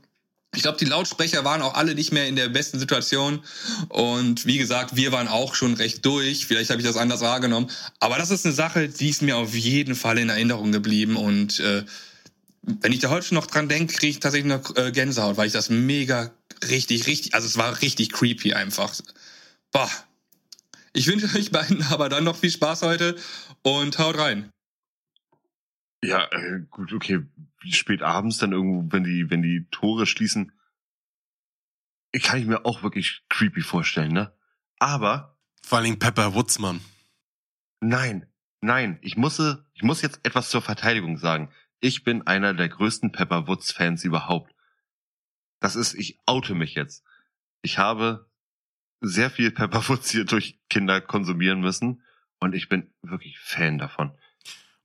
Ich glaube, die Lautsprecher waren auch alle nicht mehr in der besten Situation. Und wie gesagt, wir waren auch schon recht durch. Vielleicht habe ich das anders wahrgenommen. Aber das ist eine Sache, die ist mir auf jeden Fall in Erinnerung geblieben. Und äh, wenn ich da heute noch dran denke, kriege ich tatsächlich noch äh, Gänsehaut, weil ich das mega richtig, richtig, also es war richtig creepy einfach. Boah. Ich wünsche euch beiden aber dann noch viel Spaß heute und haut rein. Ja, äh, gut, okay. Wie spät abends dann irgendwo, wenn die, wenn die Tore schließen, kann ich mir auch wirklich creepy vorstellen, ne? Aber Vor Dingen Pepper Woodsmann. nein, nein, ich muss, ich muss jetzt etwas zur Verteidigung sagen. Ich bin einer der größten Pepper Woods Fans überhaupt. Das ist, ich oute mich jetzt. Ich habe sehr viel Pepper Woods hier durch Kinder konsumieren müssen und ich bin wirklich Fan davon.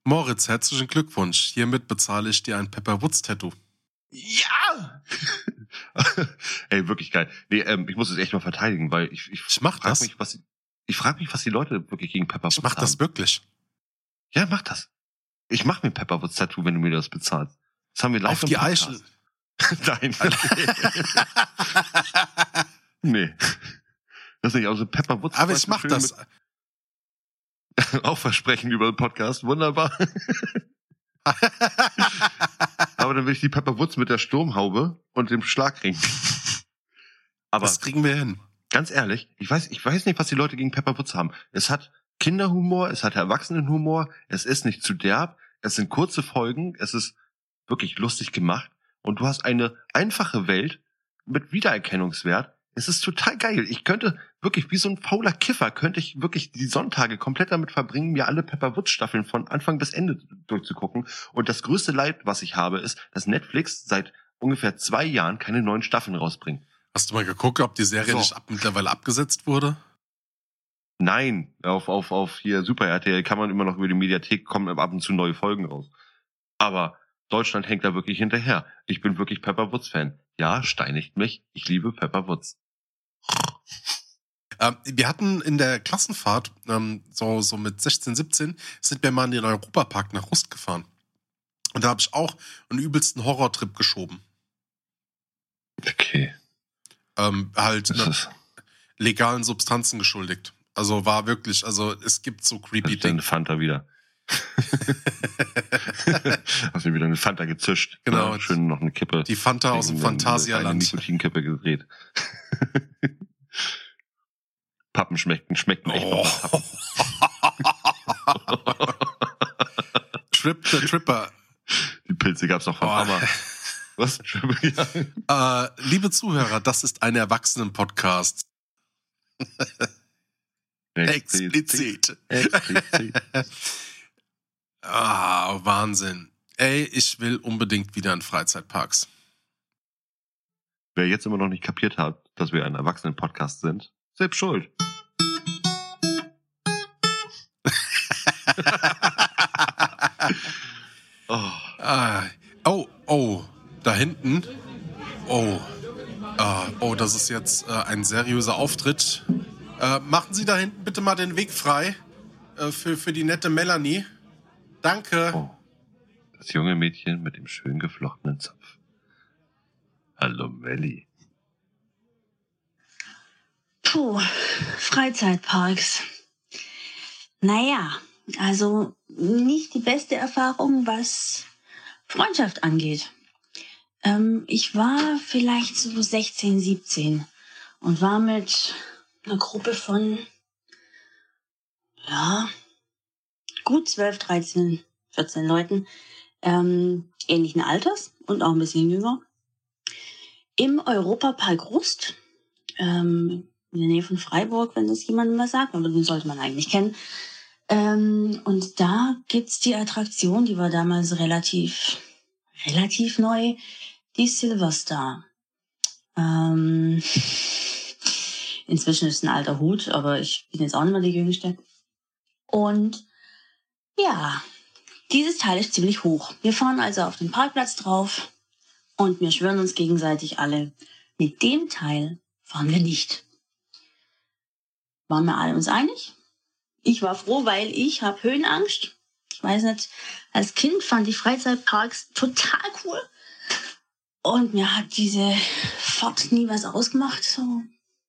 Moritz, herzlichen Glückwunsch. Hiermit bezahle ich dir ein Pepper Woods Tattoo. Ja! Ey, wirklich geil. Nee, ähm, ich muss es echt mal verteidigen, weil ich, ich, Ich mach frag das. mich, was, ich frage mich, was die Leute wirklich gegen Pepper Woods Ich mach das haben. wirklich. Ja, mach das. Ich mach mir ein Pepper Woods Tattoo, wenn du mir das bezahlst. Das haben wir live Auf im die Podcast. Eichel. Nein. nee. Das ist nicht, also Pepper Woods. Aber ich mach das. Auch Versprechen über den Podcast. Wunderbar. Aber dann will ich die Pepper Woods mit der Sturmhaube und dem Schlagring. Aber das kriegen wir hin. ganz ehrlich, ich weiß, ich weiß nicht, was die Leute gegen Pepper Woods haben. Es hat Kinderhumor, es hat Erwachsenenhumor, es ist nicht zu derb, es sind kurze Folgen, es ist wirklich lustig gemacht und du hast eine einfache Welt mit Wiedererkennungswert. Es ist total geil. Ich könnte wirklich wie so ein fauler Kiffer könnte ich wirklich die Sonntage komplett damit verbringen, mir alle Pepper Woods Staffeln von Anfang bis Ende durchzugucken. Und das größte Leid, was ich habe, ist, dass Netflix seit ungefähr zwei Jahren keine neuen Staffeln rausbringt. Hast du mal geguckt, ob die Serie So. nicht ab, mittlerweile abgesetzt wurde? Nein, auf, auf, auf hier Super RTL kann man immer noch über die Mediathek kommen ab und zu neue Folgen raus. Aber Deutschland hängt da wirklich hinterher. Ich bin wirklich Pepper Woods Fan. Ja, steinigt mich. Ich liebe Pepper Woods. Ähm, wir hatten in der Klassenfahrt, ähm, so, so mit 16, 17, sind wir mal in den Europapark nach Rust gefahren. Und da habe ich auch einen übelsten Horrortrip geschoben. Okay. Ähm, halt ne, legalen Substanzen geschuldigt. Also war wirklich, also es gibt so creepy Dinge. Fanta wieder. Hast mir wieder eine Fanta gezischt. Genau. Ja, schön noch eine Kippe. Die Fanta aus dem Eine- Eine Phantasialand. Nikotinkippe gedreht. Pappen schmecken, schmecken echt Oh. Pappen. Trip the Tripper. Die Pilze gab's noch von Oh. Mama. Was? Ja. Äh, liebe Zuhörer, das ist ein Erwachsenen-Podcast. Explizit. Explizit. Ah, Wahnsinn. Ey, ich will unbedingt wieder in Freizeitparks. Wer jetzt immer noch nicht kapiert hat, dass wir ein Erwachsenen-Podcast sind, selbst schuld. oh, Ah, oh, oh, da hinten. Oh, ah, oh, das ist jetzt äh, ein seriöser Auftritt. Äh, machen Sie da hinten bitte mal den Weg frei äh, für, für die nette Melanie. Danke. oh. Das junge Mädchen mit dem schön geflochtenen Zopf. Hallo Melli. Puh, Freizeitparks. Naja, also nicht die beste Erfahrung, was Freundschaft angeht. Ähm, ich war vielleicht so 16, 17 und war mit einer Gruppe von, ja, gut 12, 13, 14 Leuten ähm, ähnlichen Alters und auch ein bisschen jünger im Europapark Rust ähm, in der Nähe von Freiburg, wenn das jemandem was sagt, aber den sollte man eigentlich kennen. Ähm, und da gibt's die Attraktion, die war damals relativ, relativ neu, die Silverstar. Ähm, inzwischen ist es ein alter Hut, aber ich bin jetzt auch nicht mehr die Jüngste. Und ja, dieses Teil ist ziemlich hoch. Wir fahren also auf den Parkplatz drauf und wir schwören uns gegenseitig alle, mit dem Teil fahren wir nicht. Waren wir alle uns einig? Ich war froh, weil ich habe Höhenangst. Ich weiß nicht, als Kind fand ich Freizeitparks total cool. Und mir hat diese Fahrt nie was ausgemacht. So,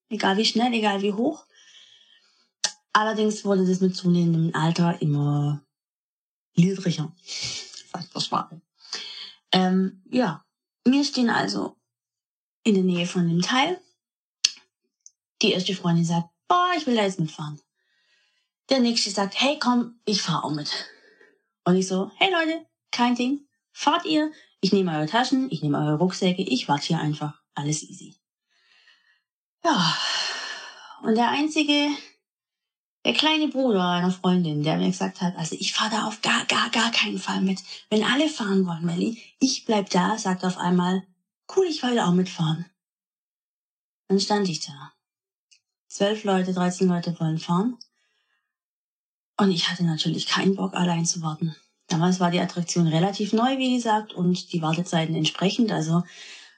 egal wie schnell, egal wie hoch. Allerdings wurde das mit zunehmendem Alter immer niedriger. Das Schwabe. Ähm, ja, wir stehen also in der Nähe von dem Teil. Die erste Freundin sagt, boah, ich will da jetzt mitfahren. Der nächste sagt, hey komm, ich fahr auch mit. Und ich so, hey Leute, kein Ding. Fahrt ihr, ich nehme eure Taschen, ich nehme eure Rucksäcke, ich warte hier einfach. Alles easy. Ja. Und der einzige, der kleine Bruder einer Freundin, der mir gesagt hat, also ich fahre da auf gar, gar, gar keinen Fall mit. Wenn alle fahren wollen, Melly, ich bleib da, sagt auf einmal, cool, ich will auch mitfahren. Dann stand ich da. Zwölf Leute, 13 Leute wollen fahren. Und ich hatte natürlich keinen Bock, allein zu warten. Damals war die Attraktion relativ neu, wie gesagt, und die Wartezeiten entsprechend. Also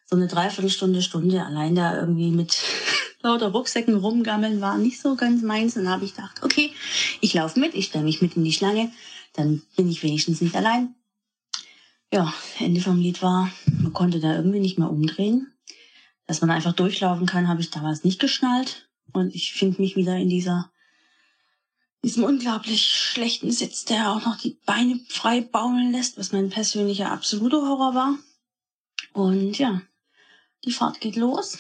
so eine Dreiviertelstunde, Stunde allein da irgendwie mit lauter Rucksäcken rumgammeln war nicht so ganz meins. Und dann habe ich gedacht, okay, ich laufe mit, ich stelle mich mit in die Schlange, dann bin ich wenigstens nicht allein. Ja, Ende vom Lied war, man konnte da irgendwie nicht mehr umdrehen. Dass man einfach durchlaufen kann, habe ich damals nicht geschnallt. Und ich finde mich wieder in dieser diesem unglaublich schlechten Sitz, der auch noch die Beine frei baumeln lässt, was mein persönlicher absoluter Horror war. Und ja, die Fahrt geht los.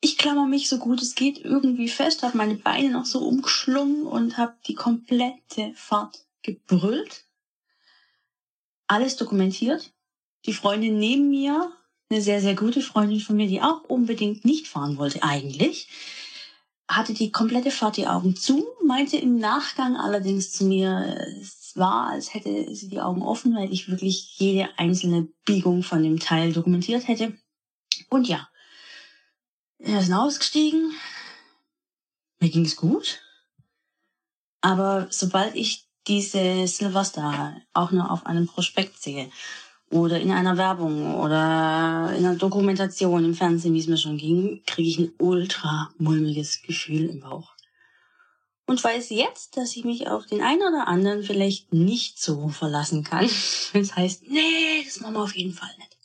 Ich klammer mich so gut es geht irgendwie fest, habe meine Beine noch so umgeschlungen und habe die komplette Fahrt gebrüllt. Alles dokumentiert. Die Freundin neben mir, eine sehr, sehr gute Freundin von mir, die auch unbedingt nicht fahren wollte eigentlich, hatte die komplette Fahrt die Augen zu, meinte im Nachgang allerdings zu mir, es war, als hätte sie die Augen offen, weil ich wirklich jede einzelne Biegung von dem Teil dokumentiert hätte. Und ja, wir sind ausgestiegen. Mir ging's gut. Aber sobald ich diese Silverstar auch nur auf einem Prospekt sehe oder in einer Werbung oder in einer Dokumentation im Fernsehen, wie es mir schon ging, kriege ich ein ultra mulmiges Gefühl im Bauch. Und weiß jetzt, dass ich mich auf den einen oder anderen vielleicht nicht so verlassen kann, es heißt, nee, das machen wir auf jeden Fall nicht.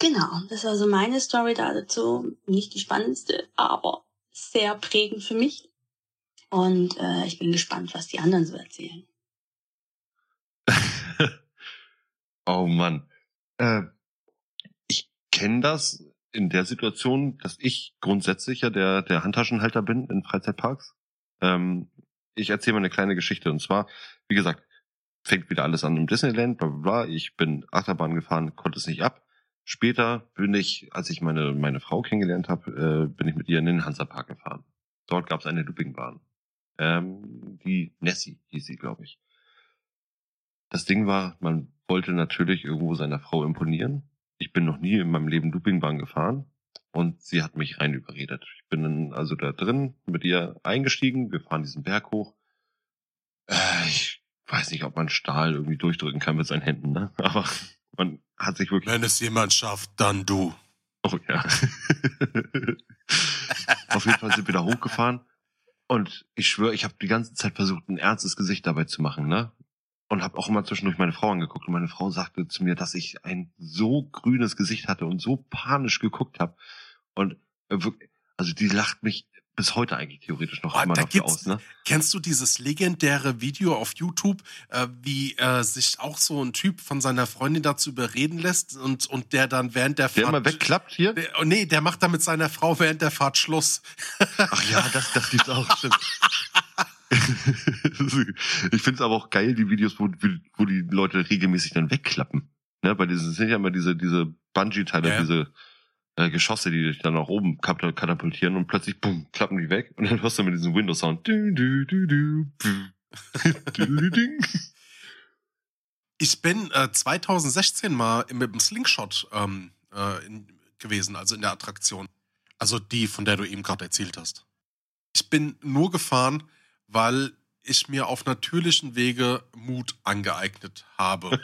Genau, das ist also meine Story dazu. Nicht die spannendste, aber sehr prägend für mich. Und äh, ich bin gespannt, was die anderen so erzählen. Oh Mann. Äh, ich kenne das in der Situation, dass ich grundsätzlich ja der, der Handtaschenhalter bin in Freizeitparks. Ähm, ich erzähle mal eine kleine Geschichte. Und zwar, wie gesagt, fängt wieder alles an im Disneyland, bla bla bla. Ich bin Achterbahn gefahren, konnte es nicht ab. Später bin ich, als ich meine, meine Frau kennengelernt habe, äh, bin ich mit ihr in den Hansapark gefahren. Dort gab es eine Loopingbahn. Ähm, die Nessie hieß sie, glaube ich. Das Ding war, man wollte natürlich irgendwo seiner Frau imponieren. Ich bin noch nie in meinem Leben Loopingbahn gefahren und sie hat mich rein überredet. Ich bin dann also da drin mit ihr eingestiegen. Wir fahren diesen Berg hoch. Äh, ich weiß nicht, ob man Stahl irgendwie durchdrücken kann mit seinen Händen, ne? Aber man hat sich wirklich. Wenn es jemand schafft, dann du. Oh ja. Auf jeden Fall sind wir da hochgefahren. Und ich schwöre, ich habe die ganze Zeit versucht, ein ernstes Gesicht dabei zu machen, ne? Und habe auch immer zwischendurch meine Frau angeguckt und meine Frau sagte zu mir, dass ich ein so grünes Gesicht hatte und so panisch geguckt habe und äh, also die lacht mich bis heute eigentlich theoretisch noch oh, immer dafür aus. Ne? Kennst du dieses legendäre Video auf YouTube, äh, wie äh, sich auch so ein Typ von seiner Freundin dazu überreden lässt und, und der dann während der, der Fahrt... Der immer wegklappt hier? Der, oh nee, der macht dann mit seiner Frau während der Fahrt Schluss. Ach ja, das, das gibt's auch, stimmt. ich finde es aber auch geil, die Videos, wo, wo die Leute regelmäßig dann wegklappen. Ne, bei diesen sind ja immer diese, diese Bungee-Teile, ja. diese äh, Geschosse, die dich dann nach oben katapultieren und plötzlich bumm, klappen die weg und dann hörst du mit diesem Windows-Sound. Ich bin äh, 2016 mal mit dem Slingshot ähm, äh, in, gewesen, also in der Attraktion. Also die, von der du eben gerade erzählt hast. Ich bin nur gefahren, weil ich mir auf natürlichen Wege Mut angeeignet habe.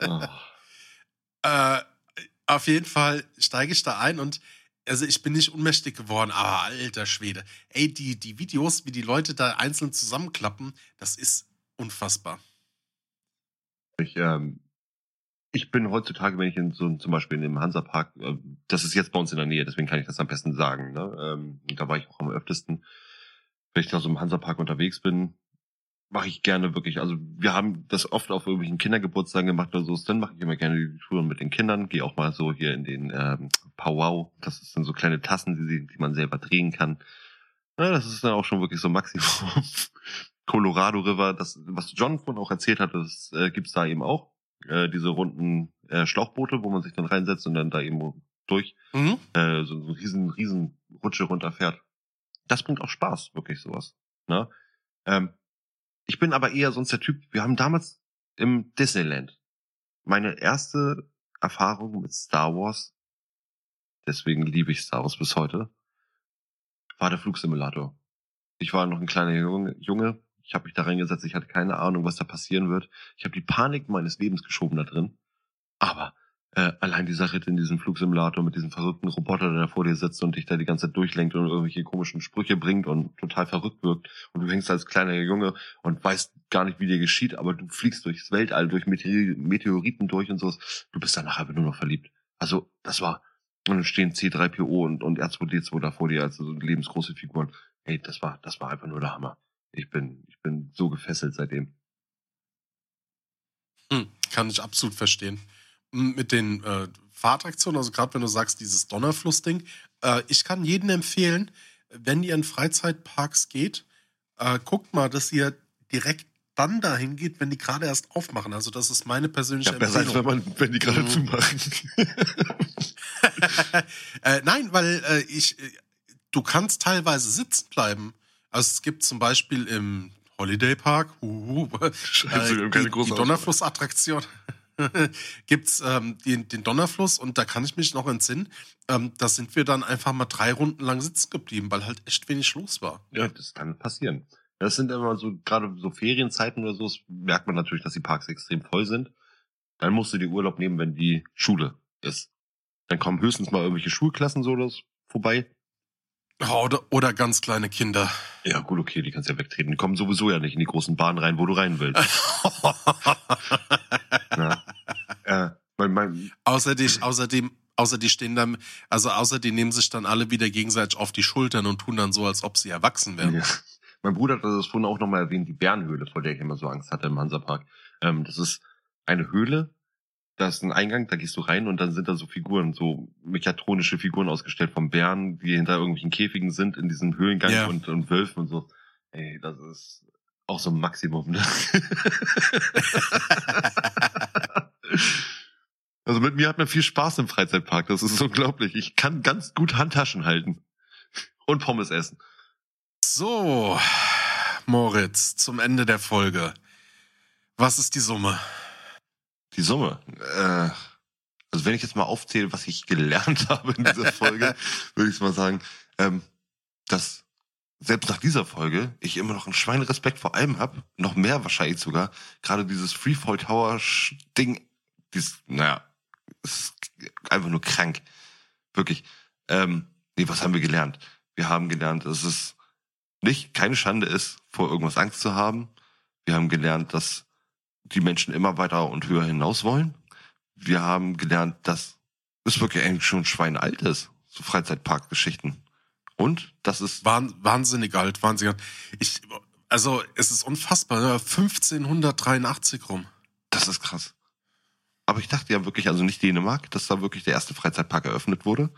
oh. äh, auf jeden Fall steige ich da ein und also ich bin nicht unmächtig geworden, aber alter Schwede. Ey, die, die Videos, wie die Leute da einzeln zusammenklappen, das ist unfassbar. Ich ähm, ich bin heutzutage, wenn ich in so zum Beispiel in dem Hansapark, äh, das ist jetzt bei uns in der Nähe, deswegen kann ich das am besten sagen. Ne? Ähm, da war ich auch am öftesten. Wenn ich da so im Hansapark unterwegs bin, mache ich gerne wirklich. Also wir haben das oft auf irgendwelchen Kindergeburtstagen gemacht oder so. Dann mache ich immer gerne die Touren mit den Kindern. Gehe auch mal so hier in den ähm, Powwow. Das sind so kleine Tassen, die, die man selber drehen kann. Ja, das ist dann auch schon wirklich so Maximum. Colorado River, das, was John vorhin auch erzählt hat, das äh, gibt's da eben auch. Äh, diese runden äh, Schlauchboote, wo man sich dann reinsetzt und dann da eben durch Mhm. äh, so, so riesen, riesen Rutsche runterfährt. Das bringt auch Spaß, wirklich sowas. Ne? Ähm, ich bin aber eher sonst der Typ, wir haben damals im Disneyland meine erste Erfahrung mit Star Wars, deswegen liebe ich Star Wars bis heute, war der Flugsimulator. Ich war noch ein kleiner Junge, Junge. Ich habe mich da reingesetzt, ich hatte keine Ahnung, was da passieren wird. Ich habe die Panik meines Lebens geschoben da drin. Aber äh, allein dieser Ritt in diesem Flugsimulator mit diesem verrückten Roboter, der da vor dir sitzt und dich da die ganze Zeit durchlenkt und irgendwelche komischen Sprüche bringt und total verrückt wirkt. Und du hängst als kleiner Junge und weißt gar nicht, wie dir geschieht, aber du fliegst durchs Weltall, durch Meteor Meteoriten durch und so. Du bist danach einfach nur noch verliebt. Also, das war, und dann stehen C3PO und, und R2D2 da vor dir als so lebensgroße Figuren. Ey, das war, das war einfach nur der Hammer. Ich bin, bin so gefesselt seitdem. Hm, kann ich absolut verstehen. M, Mit den äh, Fahrattraktionen, also gerade wenn du sagst, dieses Donnerfluss-Ding, äh, ich kann jedem empfehlen, wenn ihr in Freizeitparks geht, äh, guckt mal, dass ihr direkt dann dahin geht, wenn die gerade erst aufmachen. Also das ist meine persönliche Ja, besser als wenn Empfehlung. man, wenn die gerade Mhm. zumachen. äh, nein, weil äh, ich, äh, du kannst teilweise sitzen bleiben. Also es gibt zum Beispiel im Holiday Park, huhu, Scheiße, wir haben keine die, große die Donnerflussattraktion. gibt's ähm, den, den Donnerfluss und da kann ich mich noch entsinnen. Ähm, da sind wir dann einfach mal drei Runden lang sitzen geblieben, weil halt echt wenig los war. Ja, das kann passieren. Das sind immer so, gerade so Ferienzeiten oder so, das merkt man natürlich, dass die Parks extrem voll sind. Dann musst du dir Urlaub nehmen, wenn die Schule ist. Dann kommen höchstens mal irgendwelche Schulklassen so das vorbei. Ja, Oder, oder ganz kleine Kinder. Ja, gut, okay, die kannst ja wegtreten. Die kommen sowieso ja nicht in die großen Bahnen rein, wo du rein willst. Na? äh, mein, mein, Außer die, außerdem, außer die stehen dann, also außer die nehmen sich dann alle wieder gegenseitig auf die Schultern und tun dann so, als ob sie erwachsen wären. Ja. Mein Bruder hat das vorhin auch nochmal erwähnt, die Bärenhöhle, vor der ich immer so Angst hatte im Hansapark. Ähm, das ist eine Höhle, da ist ein Eingang, da gehst du rein und dann sind da so Figuren, so mechatronische Figuren ausgestellt von Bären, die hinter irgendwelchen Käfigen sind in diesem Höhlengang Ja. und, und Wölfen und so. Ey, das ist auch so ein Maximum. Ne? also mit mir hat man viel Spaß im Freizeitpark, das ist unglaublich. Ich kann ganz gut Handtaschen halten und Pommes essen. So, Moritz, zum Ende der Folge. Was ist die Summe? Die Summe. Äh, also wenn ich jetzt mal aufzähle, was ich gelernt habe in dieser Folge, würde ich mal sagen, ähm, dass selbst nach dieser Folge ich immer noch einen Schweinerespekt vor allem habe, noch mehr wahrscheinlich sogar, gerade dieses Freefall Tower Ding, dieses, naja, ist einfach nur krank. Wirklich. Ähm, nee, was haben wir gelernt? Wir haben gelernt, dass es nicht keine Schande ist, vor irgendwas Angst zu haben. Wir haben gelernt, dass die Menschen immer weiter und höher hinaus wollen. Wir haben gelernt, dass es wirklich eigentlich schon schweinalt ist, so Freizeitparkgeschichten. Und das ist Wahn, wahnsinnig alt, wahnsinnig alt. Ich, also, es ist unfassbar, ne? 1583 rum. Das ist krass. Aber ich dachte ja wirklich, also nicht Dänemark, dass da wirklich der erste Freizeitpark eröffnet wurde,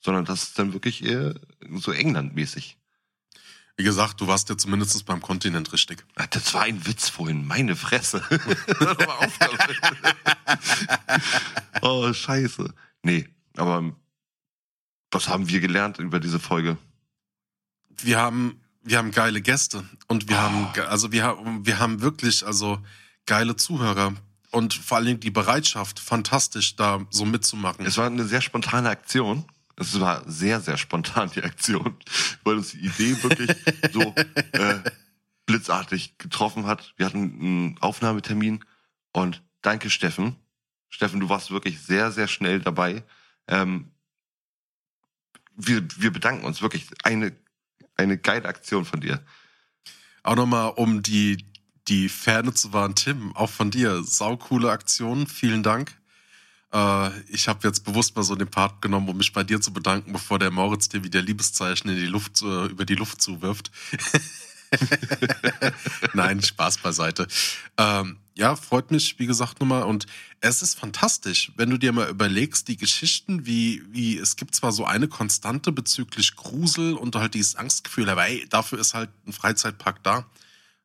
sondern das ist dann wirklich eher so England-mäßig. Wie gesagt, du warst ja zumindest beim Kontinent richtig. Ah, Das war ein Witz vorhin, meine Fresse. Oh, scheiße. Nee, aber was haben wir gelernt über diese Folge? Wir haben, wir haben geile Gäste und wir Oh. haben, ge- also wir haben, wir haben wirklich, also geile Zuhörer und vor allen Dingen die Bereitschaft, fantastisch da so mitzumachen. Es war eine sehr spontane Aktion. Es war sehr, sehr spontan, die Aktion, weil uns die Idee wirklich so äh, blitzartig getroffen hat. Wir hatten einen Aufnahmetermin und danke, Steffen. Steffen, du warst wirklich sehr, sehr schnell dabei. Ähm, wir, wir bedanken uns wirklich. Eine, eine geile Aktion von dir. Auch nochmal, um die, die Ferne zu wahren, Tim, auch von dir. Saucoole Aktion, vielen Dank. Äh, ich habe jetzt bewusst mal so den Part genommen, um mich bei dir zu bedanken, bevor der Moritz dir wieder Liebeszeichen in die Luft, äh, über die Luft zuwirft. Nein, Spaß beiseite. Ähm, ja, freut mich, wie gesagt, nochmal. Und es ist fantastisch, wenn du dir mal überlegst, die Geschichten, wie, wie, es gibt zwar so eine Konstante bezüglich Grusel und halt dieses Angstgefühl, aber ey, dafür ist halt ein Freizeitpark da.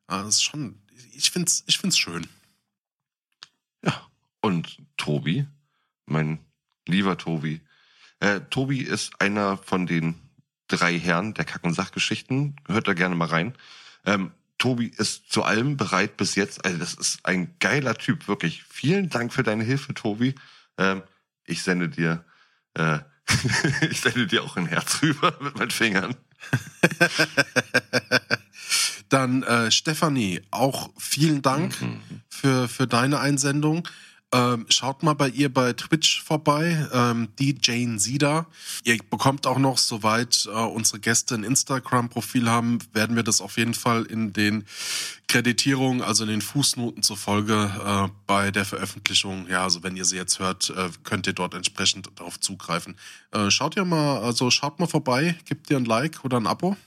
Das ist schon, ich find's, ich find's schön. Ja, und Tobi, mein lieber Tobi. Äh, Tobi ist einer von den drei Herren der Kack- und Sachgeschichten. Hört da gerne mal rein. Ähm, Tobi ist zu allem bereit bis jetzt. Also das ist ein geiler Typ, wirklich. Vielen Dank für deine Hilfe, Tobi. Ähm, ich sende dir, äh, ich sende dir auch ein Herz rüber mit meinen Fingern. Dann äh, Stefanie, auch vielen Dank Mhm. für, für deine Einsendung. Ähm, schaut mal bei ihr bei Twitch vorbei, ähm, die Jane Sieder. Ihr bekommt auch noch, soweit äh, unsere Gäste ein Instagram-Profil haben, werden wir das auf jeden Fall in den Kreditierungen, also in den Fußnoten zur Folge äh, bei der Veröffentlichung, ja, also wenn ihr sie jetzt hört, äh, könnt ihr dort entsprechend darauf zugreifen. Äh, schaut ihr mal, also schaut mal vorbei, gebt ihr ein Like oder ein Abo.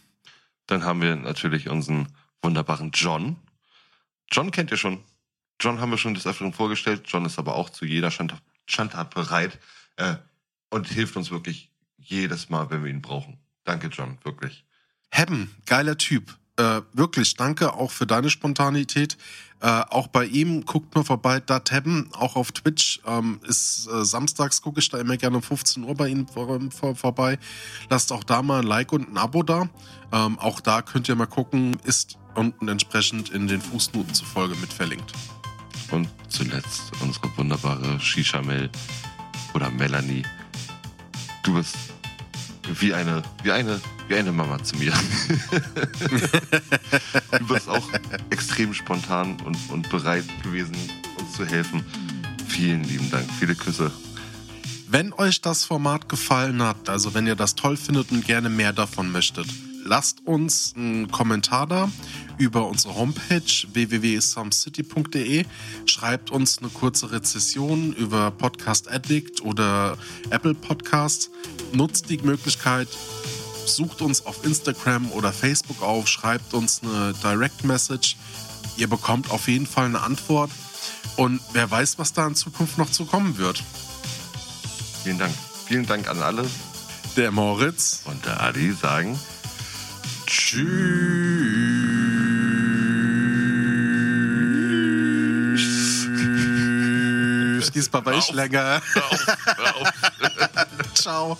Dann haben wir natürlich unseren wunderbaren John. John kennt ihr schon. John haben wir schon des Öfteren vorgestellt. John ist aber auch zu jeder Schandtat bereit äh, und hilft uns wirklich jedes Mal, wenn wir ihn brauchen. Danke, John, wirklich. Hebben, geiler Typ. Äh, wirklich, danke auch für deine Spontanität. Äh, auch bei ihm guckt mal vorbei, Dat Hebben, auch auf Twitch. Ähm, ist äh, samstags gucke ich da immer gerne um 15 Uhr bei ihm vor, vor, vorbei. Lasst auch da mal ein Like und ein Abo da. Ähm, auch da könnt ihr mal gucken, ist unten entsprechend in den Fußnoten zur Folge mit verlinkt. Und zuletzt unsere wunderbare Shisha-Mel oder Melanie. Du bist wie eine, wie eine, wie eine Mama zu mir. du bist auch extrem spontan und, und bereit gewesen, uns zu helfen. Vielen lieben Dank. Viele Küsse. Wenn euch das Format gefallen hat, also wenn ihr das toll findet und gerne mehr davon möchtet, lasst uns einen Kommentar da über unsere Homepage www.sumcity.de. Schreibt uns eine kurze Rezession über Podcast Addict oder Apple Podcast. Nutzt die Möglichkeit, sucht uns auf Instagram oder Facebook auf, schreibt uns eine Direct Message. Ihr bekommt auf jeden Fall eine Antwort. Und wer weiß, was da in Zukunft noch zu kommen wird. Vielen Dank. Vielen Dank an alle. Der Moritz Und der Adi sagen Tschüss. War ich auf. länger. Hör auf, hör auf. Ciao.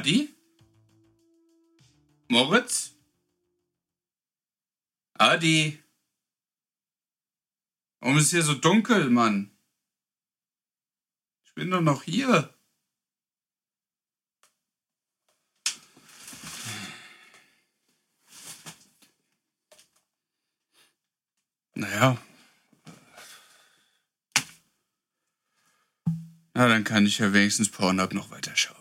Adi? Moritz? Adi? Warum ist hier so dunkel, Mann? Ich bin doch noch hier. Naja. Na, dann kann ich ja wenigstens Pornhub noch weiterschauen.